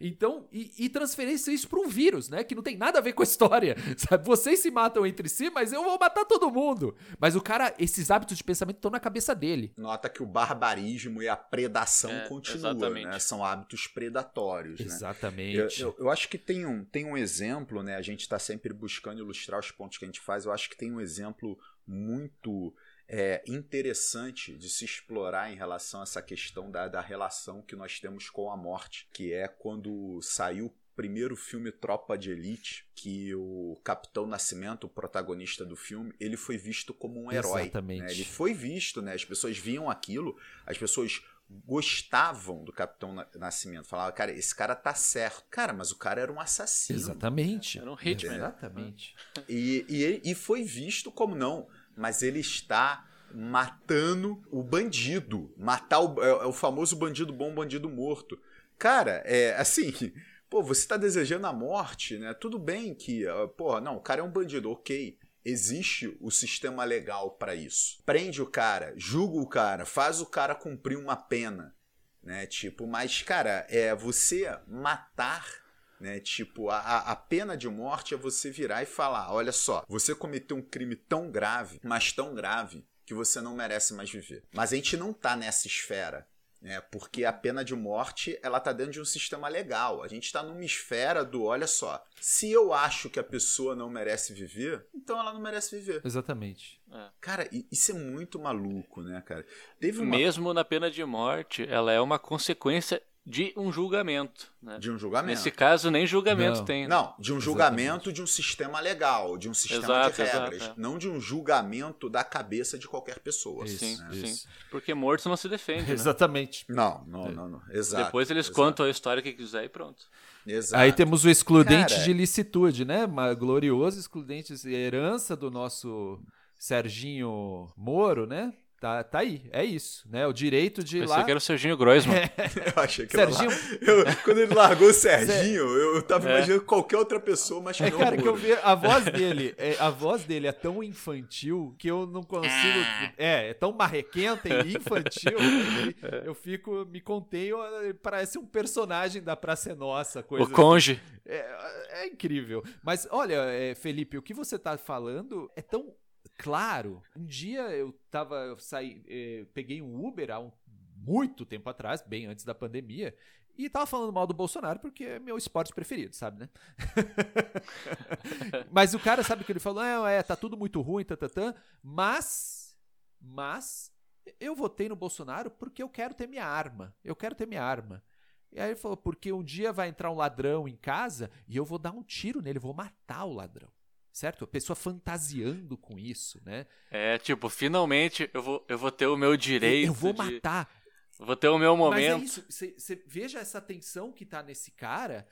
Então, e, e transferência isso para um vírus, né? Que não tem nada a ver com a história. Sabe? Vocês se matam entre si, mas eu vou matar todo mundo. Mas o cara, esses hábitos de pensamento estão na cabeça dele. Nota que o barbarismo e a predação é, continuam, né? São hábitos predatórios. Né? Exatamente. Né? Eu, eu, eu, acho que tem um, tem um exemplo, né? A gente está sempre buscando ilustrar os pontos que a gente faz. Eu acho que tem um exemplo muito é, interessante de se explorar em relação a essa questão da, da relação que nós temos com a morte, que é quando saiu o primeiro filme Tropa de Elite, que o Capitão Nascimento, o protagonista do filme, ele foi visto como um herói. Exatamente. Né? Ele foi visto, né? As pessoas viam aquilo, as pessoas gostavam do Capitão Nascimento. Falavam, cara, esse cara tá certo. Cara, mas o cara era um assassino. Exatamente. Era um Hitman. Exatamente. E, e, e foi visto como não mas ele está matando o bandido. Matar o, é, é o famoso bandido bom, bandido morto. Cara, é assim. Pô, você está desejando a morte, né? Tudo bem que, pô, não, o cara é um bandido, ok. Existe o sistema legal para isso. Prende o cara, julga o cara, faz o cara cumprir uma pena, né? Tipo, mas cara, é você matar né? Tipo, a, a pena de morte é você virar e falar: olha só, você cometeu um crime tão grave, mas tão grave, que você não merece mais viver. Mas a gente não tá nessa esfera. né? Porque a pena de morte, ela tá dentro de um sistema legal. A gente está numa esfera do, olha só, se eu acho que a pessoa não merece viver, então ela não merece viver. Exatamente. É. Cara, isso é muito maluco, né, cara? Teve uma... Mesmo na pena de morte, ela é uma consequência de um julgamento. Né? De um julgamento. Nesse caso, nem julgamento não. tem. Né? Não, de um julgamento Exatamente. de um sistema legal, de um sistema exato, de regras. Exato, é. Não de um julgamento da cabeça de qualquer pessoa. Isso, sim, né? sim. Porque morto não se defende. Né? Exatamente. Não, não, não, não. Exato. Depois eles exato. contam a história que quiser e pronto. Exato. Aí temos o excludente Cara, de licitude, né? Uma glorioso excludente, herança do nosso Serginho Moro, né? Tá, tá aí, é isso, né? O direito de ir Pensei lá... que era o Serginho Groisman. É. Eu achei que Serginho... era eu, Quando ele largou o Serginho, eu tava é. imaginando qualquer outra pessoa, mas é, cara, que eu vi a voz dele, é, a voz dele é tão infantil que eu não consigo, é, é tão marrequenta e infantil, que eu fico, me contenho, parece um personagem da Praça é Nossa, coisa. O conge. Assim. É, é incrível. Mas olha, é, Felipe, o que você tá falando é tão claro. Um dia eu tava, eu saí, eh, peguei um Uber há um, muito tempo atrás, bem antes da pandemia, e tava falando mal do Bolsonaro porque é meu esporte preferido, sabe, né? mas o cara sabe o que ele falou, ah, é, tá tudo muito ruim, tatatã, mas, mas, eu votei no Bolsonaro porque eu quero ter minha arma, eu quero ter minha arma. E aí ele falou, porque um dia vai entrar um ladrão em casa e eu vou dar um tiro nele, vou matar o ladrão certo? A pessoa fantasiando com isso, né? É, tipo, finalmente eu vou, eu vou ter o meu direito. Eu vou de... matar. Vou ter o meu momento. Mas é isso, você veja essa tensão que tá nesse cara,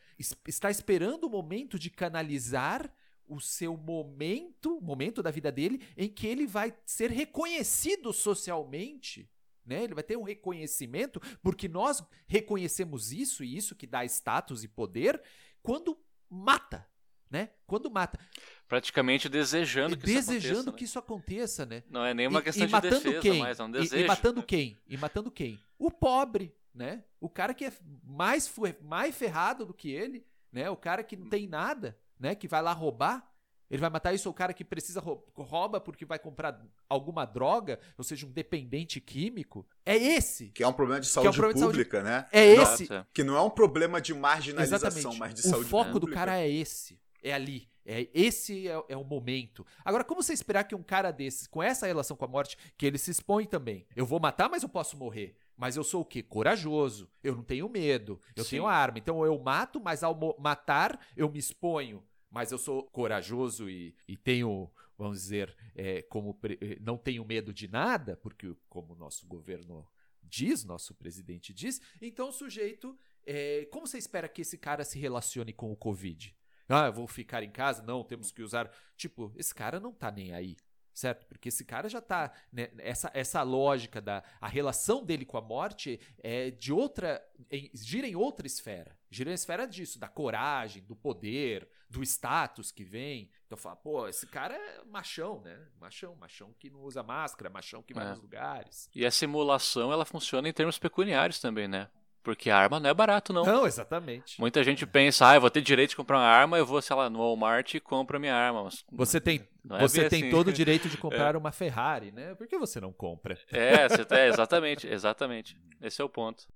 está esperando o momento de canalizar o seu momento, momento da vida dele, em que ele vai ser reconhecido socialmente. Né? Ele vai ter um reconhecimento, porque nós reconhecemos isso e isso que dá status e poder quando mata, né? Quando mata praticamente desejando que desejando isso aconteça. que né? isso aconteça, né? Não é nenhuma questão e, de matando defesa, quem? mas é um desejo. E, e matando quem? E matando quem? O pobre, né? O cara que é mais mais ferrado do que ele, né? O cara que não tem nada, né? Que vai lá roubar. Ele vai matar isso o cara que precisa rouba porque vai comprar alguma droga, ou seja, um dependente químico. É esse. Que é um problema de saúde é um problema pública, de saúde... né? É esse. Que não é um problema de marginalização, Exatamente. mas de o saúde pública. O foco do cara é esse. É ali. É, esse é, é, o momento. Agora, como você esperar que um cara desses, com essa relação com a morte, que ele se expõe também? Eu vou matar, mas eu posso morrer. Mas eu sou o quê? Corajoso. Eu não tenho medo. Eu Sim. tenho arma. Então eu mato, mas ao matar, eu me exponho. Mas eu sou corajoso e, e tenho, vamos dizer, é, como eh, não tenho medo de nada, porque como o nosso governo diz, nosso presidente diz, então o sujeito. É, como você espera que esse cara se relacione com o Covid? Ah, eu vou ficar em casa? Não, temos que usar. Tipo, esse cara não tá nem aí. Certo? Porque esse cara já tá. Né, essa, essa lógica da. A relação dele com a morte é de outra. Em, gira em outra esfera. Gira em esfera disso, da coragem, do poder, do status que vem. Então fala, pô, esse cara é machão, né? Machão, machão que não usa máscara, machão que vai é. nos lugares. E a simulação, ela funciona em termos pecuniários também, né? Porque a arma não é barato, não. Não, exatamente. Muita gente pensa, ah, eu vou ter direito de comprar uma arma, eu vou, sei lá, no Walmart e compro a minha arma. Mas você tem, é você tem assim. todo o direito de comprar é. uma Ferrari, né? Por que você não compra? É, você tá, exatamente, exatamente. Esse é o ponto.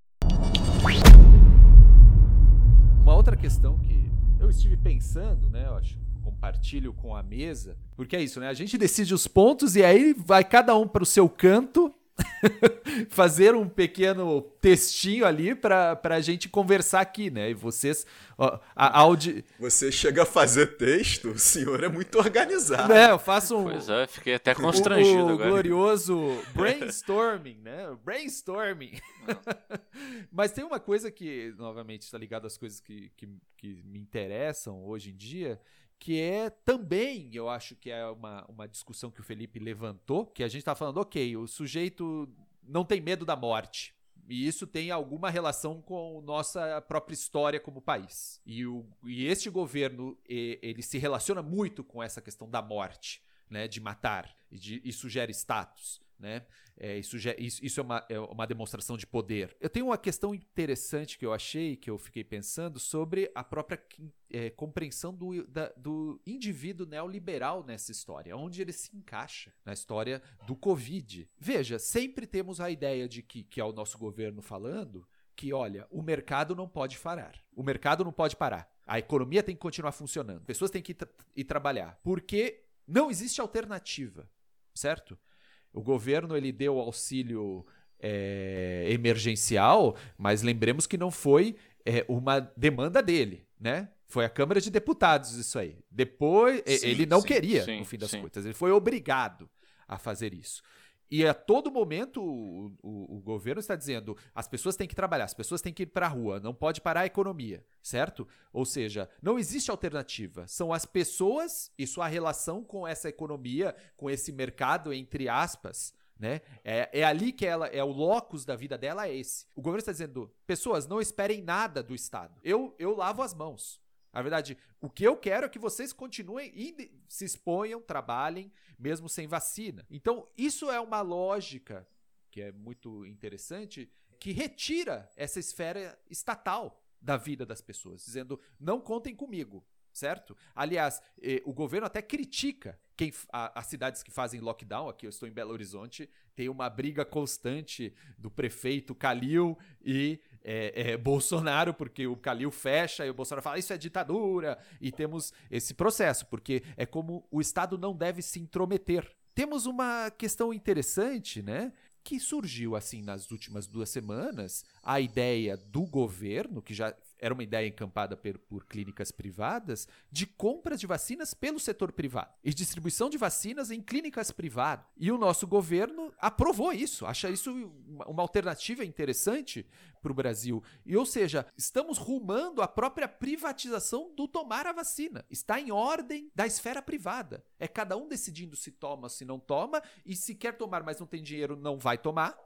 Uma outra questão que eu estive pensando, né? Eu acho compartilho com a mesa, porque é isso, né? A gente decide os pontos e aí vai cada um para o seu canto fazer um pequeno textinho ali para a gente conversar aqui, né? E vocês. Ó, a Audi... Você chega a fazer texto, o senhor é muito organizado. Né, eu faço um. Pois é, fiquei até constrangido o, o agora. glorioso brainstorming, né? Brainstorming. Mas tem uma coisa que, novamente, está ligado às coisas que, que, que me interessam hoje em dia, que é também, eu acho que é uma, uma discussão que o Felipe levantou, que a gente está falando, ok, o sujeito não tem medo da morte. E isso tem alguma relação com nossa própria história como país. E, o, e este governo, ele se relaciona muito com essa questão da morte, né, de matar, e de, isso gera status. Né? É, isso, já, isso, isso é, uma, é uma demonstração de poder. Eu tenho uma questão interessante que eu achei, que eu fiquei pensando, sobre a própria é, compreensão do, da, do indivíduo neoliberal nessa história, onde ele se encaixa na história do Covid. Veja, sempre temos a ideia de que, que é o nosso governo falando, que olha, o mercado não pode parar. O mercado não pode parar. A economia tem que continuar funcionando. Pessoas têm que ir, ir trabalhar. Porque não existe alternativa, certo? O governo ele deu auxílio é, emergencial, mas lembremos que não foi é, uma demanda dele, né? Foi a Câmara de Deputados isso aí. Depois, sim, ele não sim, queria, sim, no fim das contas. Ele foi obrigado a fazer isso. E a todo momento o, o, o, governo está dizendo as pessoas têm que trabalhar, as pessoas têm que ir para a rua, não pode parar a economia, certo? Ou seja, não existe alternativa. São as pessoas e sua relação com essa economia, com esse mercado, entre aspas, né? É, é ali que ela é o locus da vida dela, é esse. O governo está dizendo: pessoas, não esperem nada do Estado. Eu, eu lavo as mãos. Na verdade, o que eu quero é que vocês continuem e se exponham, trabalhem, mesmo sem vacina. Então, isso é uma lógica que é muito interessante, que retira essa esfera estatal da vida das pessoas, dizendo: não contem comigo certo? Aliás, eh, o governo até critica quem, a, as cidades que fazem lockdown, aqui eu estou em Belo Horizonte, tem uma briga constante do prefeito Calil e é, é, Bolsonaro, porque o Calil fecha e o Bolsonaro fala isso é ditadura, e temos esse processo, porque é como o Estado não deve se intrometer. Temos uma questão interessante, né? Que surgiu assim nas últimas duas semanas, a ideia do governo, que já era uma ideia encampada por, por, clínicas privadas, de compras de vacinas pelo setor privado e distribuição de vacinas em clínicas privadas. E o nosso governo aprovou isso, acha isso uma alternativa interessante para o Brasil. E, ou seja, estamos rumando à própria privatização do tomar a vacina. Está em ordem da esfera privada. É cada um decidindo se toma, se não toma, e se quer tomar, mas não tem dinheiro, não vai tomar,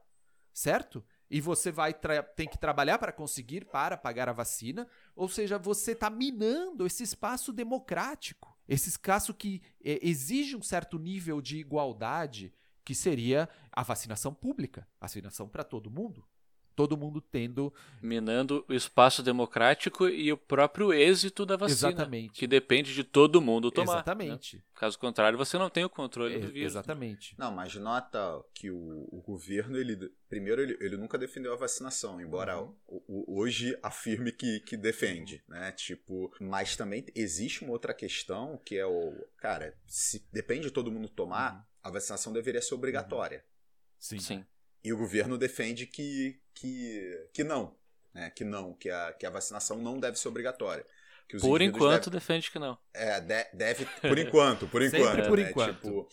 certo? E você vai tem que trabalhar para conseguir para pagar a vacina, ou seja, você está minando esse espaço democrático, esse espaço que é, exige um certo nível de igualdade, que seria a vacinação pública, vacinação para todo mundo todo mundo tendo. Minando o espaço democrático e o próprio êxito da vacina. Exatamente. Que depende de todo mundo tomar. Né? Exatamente. Né? Caso contrário, você não tem o controle é, do vírus. Exatamente. Não, mas nota que o, o governo, ele primeiro, ele, ele, nunca defendeu a vacinação, embora uhum. o, o, hoje afirme que, que defende, né? Tipo, mas também existe uma outra questão que é o. Cara, se depende de todo mundo tomar, uhum. a vacinação deveria ser obrigatória. Uhum. Sim. Sim. E o governo defende que, que, que não, né? que não, que a, que a vacinação não deve ser obrigatória. por enquanto deve, defende que não. É, de, deve, por enquanto, por enquanto. Sempre por né? enquanto. Tipo,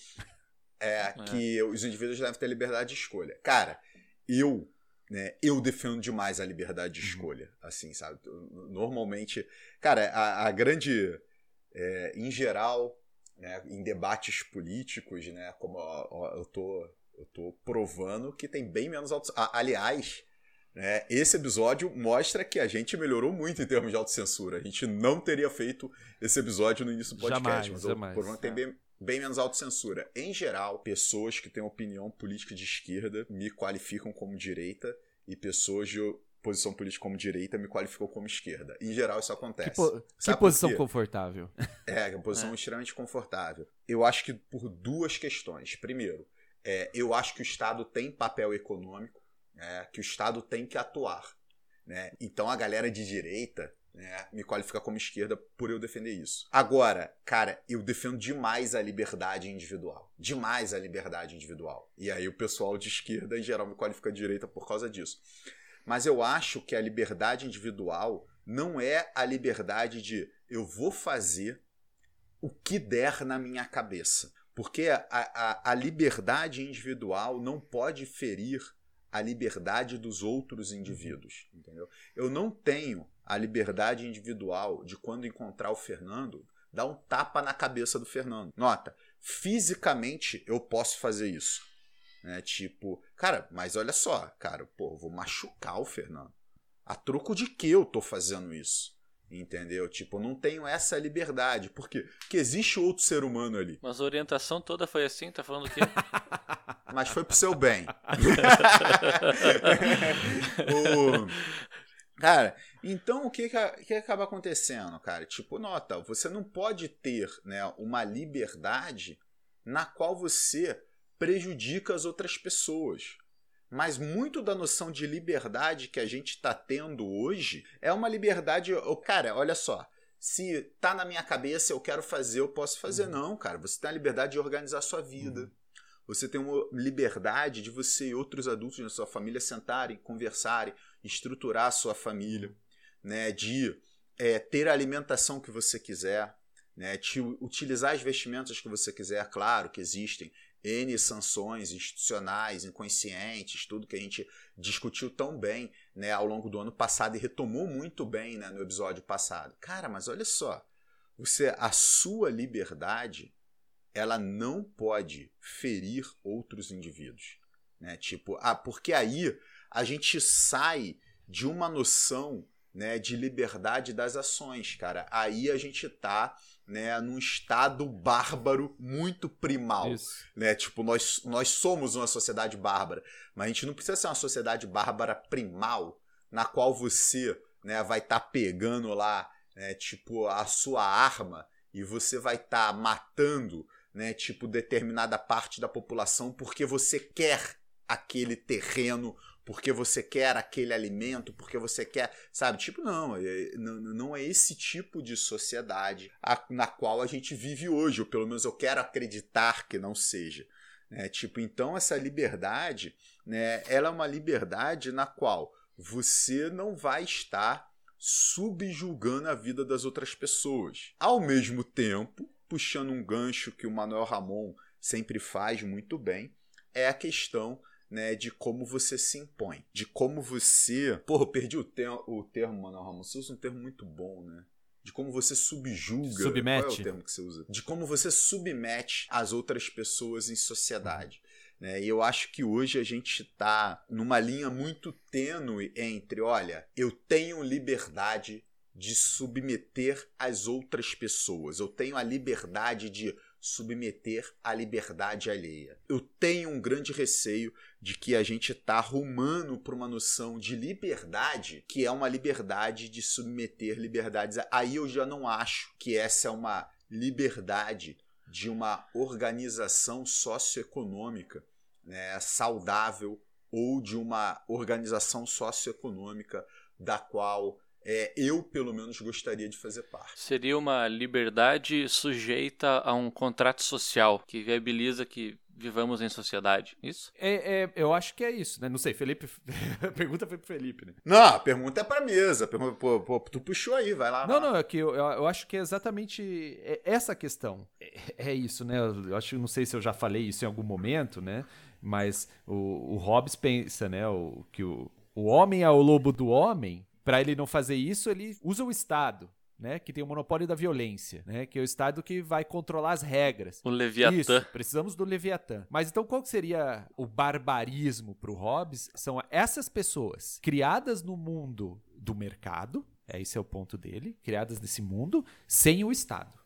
é, é, que os indivíduos devem ter liberdade de escolha. Cara, eu, né, eu defendo demais a liberdade de uhum. escolha, assim, sabe? Normalmente, cara, a, a grande, é, em geral, né, em debates políticos, né, como ó, eu tô eu tô provando que tem bem menos auto... Aliás, né, esse episódio mostra que a gente melhorou muito em termos de autocensura. A gente não teria feito esse episódio no início do podcast, jamais, mas jamais. eu provando que tem bem, bem menos autocensura. Em geral, pessoas que têm opinião política de esquerda me qualificam como direita e pessoas de posição política como direita me qualificam como esquerda. Em geral, isso acontece. Que, po que posição confortável. É, uma posição é. extremamente confortável. Eu acho que por duas questões. Primeiro, é, eu acho que o Estado tem papel econômico, né, que o Estado tem que atuar. Né? Então a galera de direita né, me qualifica como esquerda por eu defender isso. Agora, cara, eu defendo demais a liberdade individual. Demais a liberdade individual. E aí o pessoal de esquerda, em geral, me qualifica de direita por causa disso. Mas eu acho que a liberdade individual não é a liberdade de eu vou fazer o que der na minha cabeça. Porque a, a, a liberdade individual não pode ferir a liberdade dos outros indivíduos, entendeu? Eu não tenho a liberdade individual de quando encontrar o Fernando, dar um tapa na cabeça do Fernando. Nota, fisicamente eu posso fazer isso. Né? Tipo, cara, mas olha só, cara, pô, vou machucar o Fernando. A troco de que eu tô fazendo isso? Entendeu? Tipo, não tenho essa liberdade. Por quê? Porque existe outro ser humano ali. Mas a orientação toda foi assim? Tá falando o quê? mas foi pro seu bem. o... Cara, então o que, que, acaba acontecendo, cara? Tipo, nota, você não pode ter né, uma liberdade na qual você prejudica as outras pessoas. Mas muito da noção de liberdade que a gente está tendo hoje é uma liberdade. Cara, olha só. Se tá na minha cabeça, eu quero fazer, eu posso fazer. Uhum. Não, cara. Você tem a liberdade de organizar a sua vida. Uhum. Você tem uma liberdade de você e outros adultos na sua família sentarem, conversarem, estruturar a sua família, né? De é, ter a alimentação que você quiser, né? De utilizar as vestimentas que você quiser. Claro que existem N sanções institucionais, inconscientes, tudo que a gente discutiu tão bem né, ao longo do ano passado e retomou muito bem né, no episódio passado. Cara, mas olha só, você a sua liberdade ela não pode ferir outros indivíduos. Né? Tipo, ah, porque aí a gente sai de uma noção né, de liberdade das ações, cara. Aí a gente tá né, num estado bárbaro muito primal, Isso. né? Tipo, nós, nós somos uma sociedade bárbara, mas a gente não precisa ser uma sociedade bárbara primal, na qual você, né, vai estar tá pegando lá, né, tipo, a sua arma e você vai estar tá matando, né, tipo, determinada parte da população porque você quer aquele terreno porque você quer aquele alimento, porque você quer, sabe? Tipo, não, é, não é esse tipo de sociedade na qual a gente vive hoje, ou pelo menos eu quero acreditar que não seja. Né? Tipo, então essa liberdade, né, ela é uma liberdade na qual você não vai estar subjulgando a vida das outras pessoas. Ao mesmo tempo, puxando um gancho que o Manuel Ramon sempre faz muito bem, é a questão né, de como você se impõe, de como você. Porra, eu perdi o, ter o termo, Manuel Ramos. Você usa um termo muito bom, né? De como você subjuga. Submete. Qual é o termo que você usa? De como você submete as outras pessoas em sociedade. Né? E eu acho que hoje a gente está numa linha muito tênue entre, olha, eu tenho liberdade de submeter as outras pessoas, eu tenho a liberdade de submeter à liberdade alheia. Eu tenho um grande receio de que a gente está rumando para uma noção de liberdade que é uma liberdade de submeter liberdades. Aí eu já não acho que essa é uma liberdade de uma organização socioeconômica né, saudável ou de uma organização socioeconômica da qual é, eu, pelo menos, gostaria de fazer parte. Seria uma liberdade sujeita a um contrato social que viabiliza que vivamos em sociedade, isso? É, é, eu acho que é isso, né? Não sei, Felipe. a pergunta foi pro Felipe, né? Não, a pergunta é pra mesa. Pergunta, pô, pô, tu puxou aí, vai lá. Não, vai não, é que eu, eu acho que é exatamente essa questão. É, é, isso, né? Eu acho não sei se eu já falei isso em algum momento, né? Mas o, o Hobbes pensa, né? O, que o, o homem é o lobo do homem para ele não fazer isso, ele usa o Estado. Né, que tem o monopólio da violência, né, que é o Estado que vai controlar as regras. O Leviatã. Isso, precisamos do Leviatã. Mas então qual seria o barbarismo para o Hobbes? São essas pessoas criadas no mundo do mercado, é esse é o ponto dele, criadas nesse mundo sem o Estado.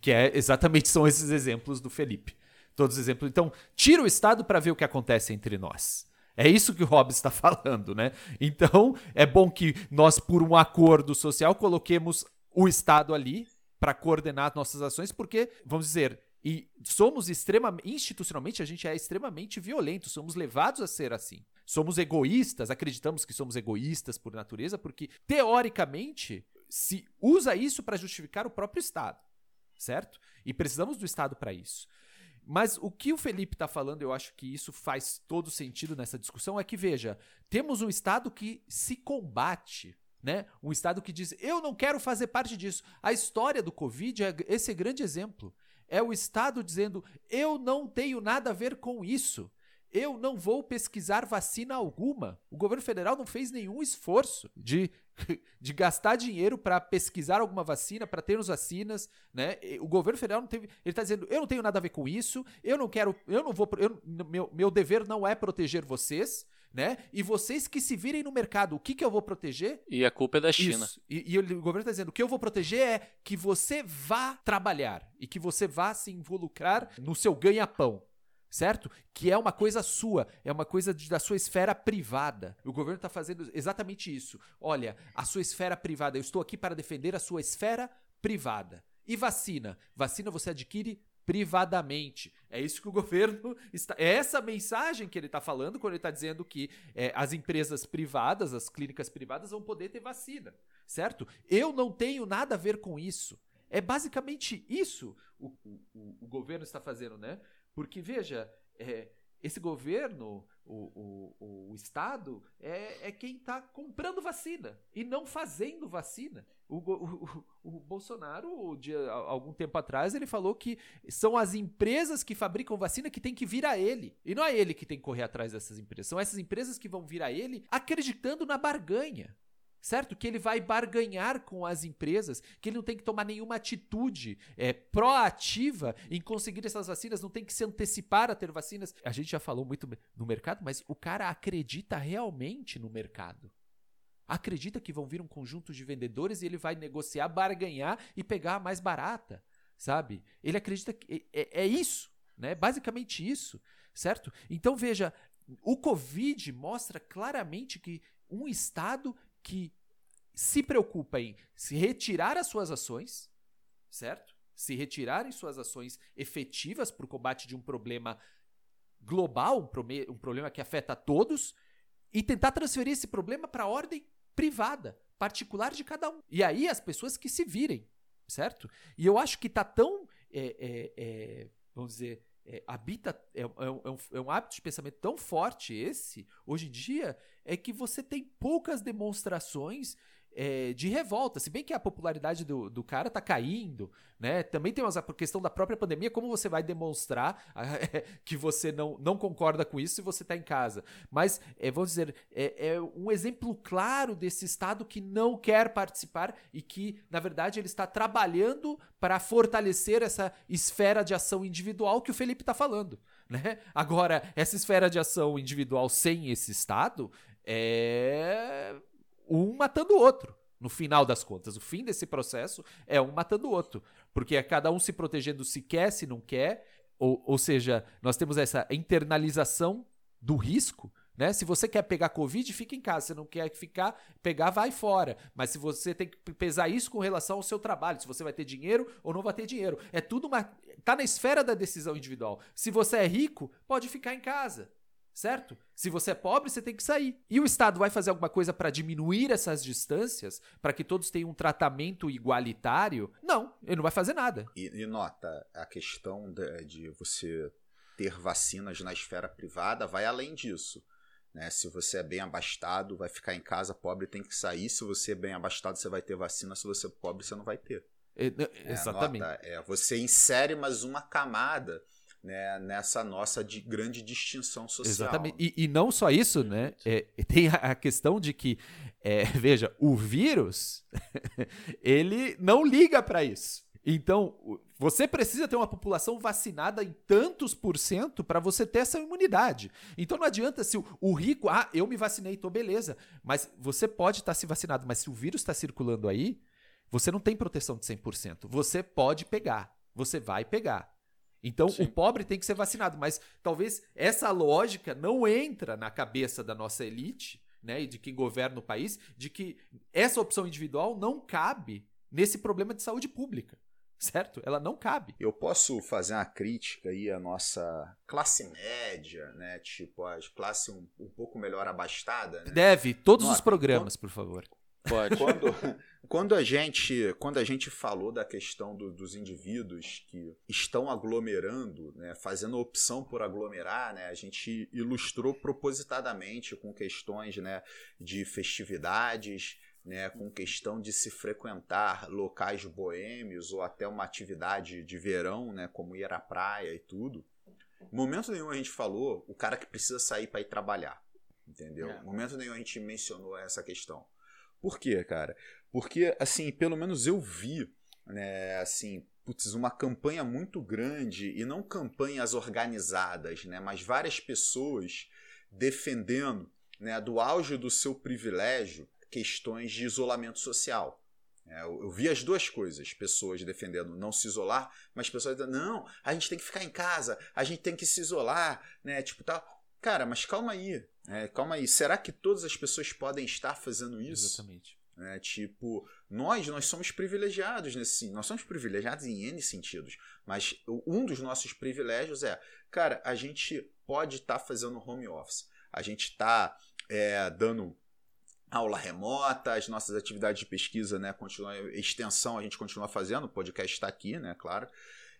Que é exatamente são esses exemplos do Felipe. Todos os exemplos. Então, tira o Estado para ver o que acontece entre nós. É isso que o Hobbes está falando, né? Então, é bom que nós, por um acordo social, coloquemos o Estado ali para coordenar nossas ações, porque, vamos dizer, e somos extremamente, institucionalmente, a gente é extremamente violento, somos levados a ser assim. Somos egoístas, acreditamos que somos egoístas por natureza, porque, teoricamente, se usa isso para justificar o próprio Estado, certo? E precisamos do Estado para isso. Mas o que o Felipe está falando, eu acho que isso faz todo sentido nessa discussão, é que, veja, temos um Estado que se combate. Né? Um Estado que diz, eu não quero fazer parte disso. A história do Covid é esse grande exemplo. É o Estado dizendo, eu não tenho nada a ver com isso. Eu não vou pesquisar vacina alguma. O governo federal não fez nenhum esforço de de gastar dinheiro para pesquisar alguma vacina, para termos vacinas, né? O governo federal não teve, ele está dizendo, eu não tenho nada a ver com isso, eu não quero, eu não vou, eu, meu, meu dever não é proteger vocês, né? E vocês que se virem no mercado, o que que eu vou proteger? E a culpa é da China. E, e, o governo está dizendo, o que eu vou proteger é que você vá trabalhar e que você vá se involucrar no seu ganha-pão. Certo? Que é uma coisa sua, é uma coisa de, da sua esfera privada. O governo está fazendo exatamente isso. Olha, a sua esfera privada, eu estou aqui para defender a sua esfera privada. E vacina? Vacina você adquire privadamente. É isso que o governo está. É essa mensagem que ele está falando quando ele está dizendo que é, as empresas privadas, as clínicas privadas, vão poder ter vacina, certo? Eu não tenho nada a ver com isso. É basicamente isso o, o, o governo está fazendo, né? Porque, veja, é, esse governo, o, o, o Estado, é, é quem está comprando vacina e não fazendo vacina. O, o, o, Bolsonaro, algum tempo atrás, ele falou que são as empresas que fabricam vacina que tem que vir a ele. E não é ele que tem que correr atrás dessas empresas. São essas empresas que vão vir a ele acreditando na barganha certo? Que ele vai barganhar com as empresas, que ele não tem que tomar nenhuma atitude é, proativa em conseguir essas vacinas, não tem que se antecipar a ter vacinas. A gente já falou muito no mercado, mas o cara acredita realmente no mercado. Acredita que vão vir um conjunto de vendedores e ele vai negociar, barganhar e pegar a mais barata, sabe? Ele acredita que é, é isso, né? Basicamente isso, certo? Então veja, o Covid mostra claramente que um Estado que se preocupa em se retirar as suas ações, certo? Se retirarem suas ações efetivas para o combate de um problema global, um, um problema que afeta a todos, e tentar transferir esse problema para a ordem privada, particular de cada um. E aí as pessoas que se virem, certo? E eu acho que está tão, é, é, é, vamos dizer, é, habita é, é, é, um, é, um, hábito de pensamento tão forte esse hoje em dia é que você tem poucas demonstrações é, de revolta. Se bem que a popularidade do, do cara tá caindo, né? Também tem a questão da própria pandemia, como você vai demonstrar que você não, não concorda com isso se você está em casa. Mas, é, vamos dizer, é, é, um exemplo claro desse Estado que não quer participar e que, na verdade, ele está trabalhando para fortalecer essa esfera de ação individual que o Felipe está falando. Né? Agora, essa esfera de ação individual sem esse Estado é um matando o outro. No final das contas, o fim desse processo é um matando o outro. Porque é cada um se protegendo se quer, se não quer. Ou, ou seja, nós temos essa internalização do risco. Né? Se você quer pegar Covid, fica em casa. Se não quer ficar, pegar, vai fora. Mas se você tem que pesar isso com relação ao seu trabalho, se você vai ter dinheiro ou não vai ter dinheiro. É tudo uma. tá na esfera da decisão individual. Se você é rico, pode ficar em casa certo? Se você é pobre, você tem que sair. E o Estado vai fazer alguma coisa para diminuir essas distâncias, para que todos tenham um tratamento igualitário? Não, ele não vai fazer nada. E, e nota, a questão de, de, você ter vacinas na esfera privada vai além disso. Né? Se você é bem abastado, vai ficar em casa, pobre tem que sair. Se você é bem abastado, você vai ter vacina. Se você é pobre, você não vai ter. É, exatamente. Nota, é, você insere mais uma camada né, nessa nossa de grande distinção social. Exatamente. E, e não só isso, né? É, tem a questão de que, é, veja, o vírus, ele não liga para isso. Então, você precisa ter uma população vacinada em tantos por cento para você ter essa imunidade. Então não adianta se o, o, rico, ah, eu me vacinei, tô beleza. Mas você pode estar tá se vacinado, mas se o vírus está circulando aí, você não tem proteção de 100%. Você pode pegar, você vai pegar. Então Sim. o pobre tem que ser vacinado, mas talvez essa lógica não entra na cabeça da nossa elite, né, e de quem governa o país, de que essa opção individual não cabe nesse problema de saúde pública. Certo? Ela não cabe. Eu posso fazer uma crítica aí à nossa classe média, né? Tipo, a classe um, um pouco melhor abastada. Né? Deve, todos os programas, por favor. Pode. Quando, quando, a gente, quando a gente falou da questão do, dos indivíduos que estão aglomerando, né, fazendo opção por aglomerar, né, a gente ilustrou propositadamente com questões né, de festividades, né, com questão de se frequentar locais boêmios ou até uma atividade de verão, né, como ir à praia e tudo. Momento nenhum a gente falou o cara que precisa sair para ir trabalhar, entendeu? É. Momento nenhum a gente mencionou essa questão. Por quê, cara? Porque, assim, pelo menos eu vi, né, assim, putz, uma campanha muito grande, e não campanhas organizadas, né, mas várias pessoas defendendo, né, do auge do seu privilégio, questões de isolamento social. É, eu, eu, vi as duas coisas, pessoas defendendo não se isolar, mas pessoas dizendo, não, a gente tem que ficar em casa, a gente tem que se isolar, né? Tipo, tal. Cara, mas calma aí, é, calma aí. Será que todas as pessoas podem estar fazendo isso? Exatamente. É, tipo, nós, nós somos privilegiados nesse Nós somos privilegiados em N sentidos. Mas um dos nossos privilégios é, cara, a gente pode estar tá fazendo home office. A gente está é, dando aula remota, as nossas atividades de pesquisa, né, continua, extensão a gente continua fazendo, o podcast está aqui, né, claro.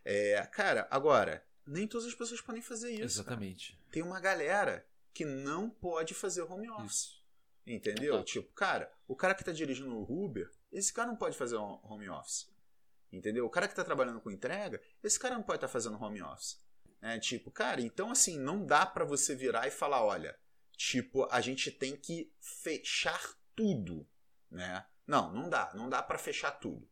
É, cara, agora, nem todas as pessoas podem fazer isso. Exatamente. Cara. Tem uma galera que não pode fazer home office. Isso. Entendeu? Exato. Tipo, cara, o cara que está dirigindo o Uber, esse cara não pode fazer home office. Entendeu? O cara que está trabalhando com entrega, esse cara não pode estar tá fazendo home office. É, tipo, cara, então assim, não dá para você virar e falar, olha, tipo, a gente tem que fechar tudo, né? Não, não dá, não dá para fechar tudo.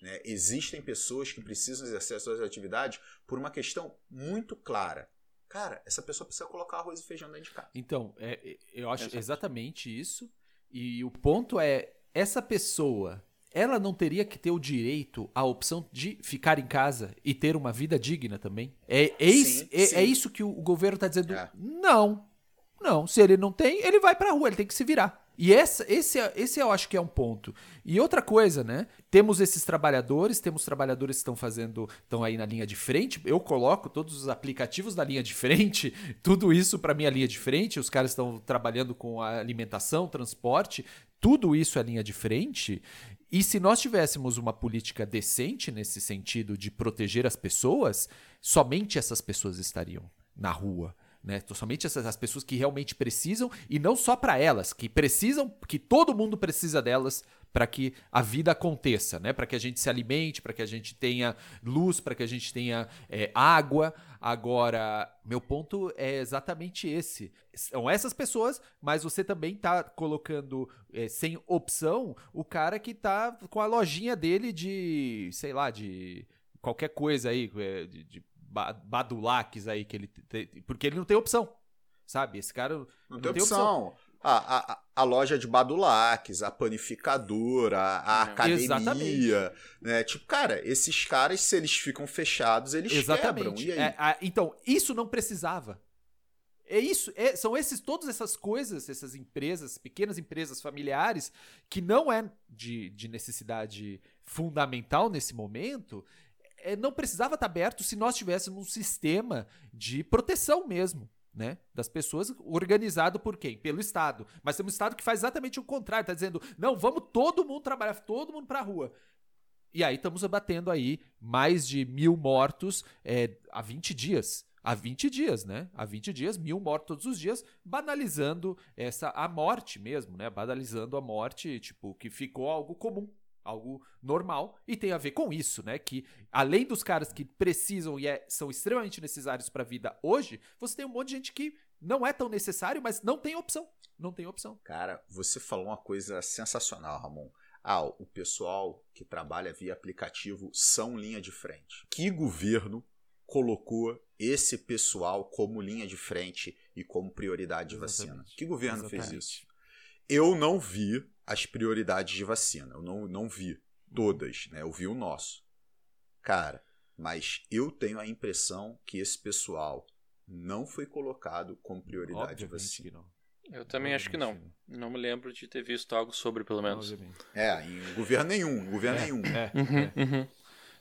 Né? Existem pessoas que precisam exercer as suas atividades por uma questão muito clara. Cara, essa pessoa precisa colocar arroz e feijão dentro de casa. Então, é, eu acho Exato. exatamente isso. E o ponto é, essa pessoa, ela não teria que ter o direito, a opção de ficar em casa e ter uma vida digna também? É, é, sim, isso, é, é isso que o governo está dizendo? É. Não, não, se ele não tem, ele vai pra rua, ele tem que se virar. E essa, esse, esse eu acho que é um ponto. E outra coisa, né? Temos esses trabalhadores, temos trabalhadores que estão fazendo, estão aí na linha de frente. Eu coloco todos os aplicativos na linha de frente, tudo isso para minha linha de frente. Os caras estão trabalhando com alimentação, transporte, tudo isso é linha de frente. E se nós tivéssemos uma política decente nesse sentido de proteger as pessoas, somente essas pessoas estariam na rua né? Somente essas as pessoas que realmente precisam e não só para elas, que precisam, que todo mundo precisa delas para que a vida aconteça, né? Para que a gente se alimente, para que a gente tenha luz, para que a gente tenha é, água. Agora, meu ponto é exatamente esse. São essas pessoas, mas você também está colocando é, sem opção o cara que está com a lojinha dele de, sei lá, de qualquer coisa aí, é, de, de badulaques aí que ele tem, porque ele não tem opção, sabe? Esse cara não, não tem, tem, opção. opção. A, a, a, loja de badulaques, a panificadora, a, a é. academia, Exatamente. né? Tipo, cara, esses caras, se eles ficam fechados, eles Exatamente. quebram. É, a, então, isso não precisava. É isso, é, são esses todas essas coisas, essas empresas, pequenas empresas familiares, que não é de, de necessidade fundamental nesse momento, é, não precisava estar aberto se nós tivéssemos um sistema de proteção mesmo. Né, das pessoas organizado por quem? Pelo Estado. Mas temos um Estado que faz exatamente o contrário, está dizendo, não, vamos todo mundo trabalhar, todo mundo para a rua. E aí estamos abatendo aí mais de mil mortos é, há 20 dias. Há 20 dias, né? Há 20 dias, mil mortos todos os dias, banalizando essa a morte mesmo, né? Banalizando a morte, tipo, que ficou algo comum algo normal e tem a ver com isso, né? Que além dos caras que precisam e é, são extremamente necessários para a vida hoje, você tem um monte de gente que não é tão necessário, mas não tem opção. Não tem opção. Cara, você falou uma coisa sensacional, Ramon. Ah, o pessoal que trabalha via aplicativo são linha de frente. Que governo colocou esse pessoal como linha de frente e como prioridade de vacina? Que governo Exatamente. fez isso? Eu não vi as prioridades de vacina. Eu não, não vi todas, né? Eu vi o nosso. Cara, mas eu tenho a impressão que esse pessoal não foi colocado como prioridade Obviamente de vacina. Eu também Obviamente acho que não. Não me lembro de ter visto algo sobre, pelo menos. Obviamente. É, em governo nenhum, em governo é, nenhum. É, uhum, é. Uhum.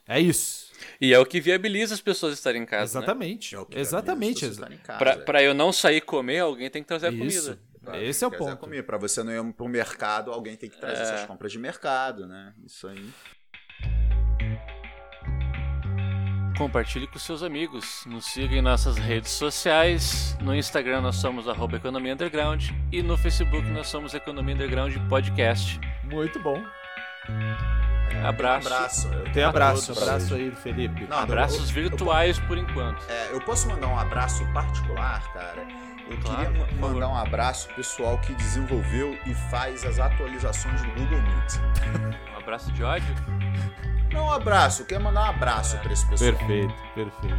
é isso. E é o que viabiliza as pessoas estarem em casa. Né? Exatamente. Né? É Exatamente. Para eu não sair comer, alguém tem que trazer a comida. Esse é o ponto. Para você não ir para o mercado, alguém tem que trazer é. essas compras de mercado, né? Isso aí. Compartilhe com seus amigos, nos siga em nossas redes sociais. No Instagram nós somos Economia Underground e no Facebook nós somos Economia Underground Podcast. Muito bom. Abraço. abraço. Tem abraço. Abraço aí, Felipe. Não, Abraços eu, virtuais eu, por enquanto. É, eu posso mandar um abraço particular, cara eu claro, queria mandar um abraço pro pessoal que desenvolveu e faz as atualizações do Google Meet. Um abraço de ódio? Não um abraço, eu quero mandar um abraço é. para esse pessoal. Perfeito, perfeito.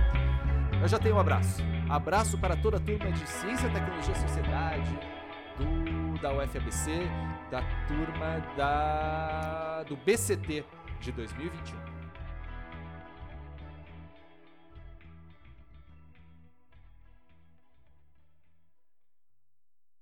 Eu já tenho um abraço. Abraço para toda a turma de Ciência, Tecnologia e Sociedade, do, da UFABC, da turma da da, do BCT de 2021.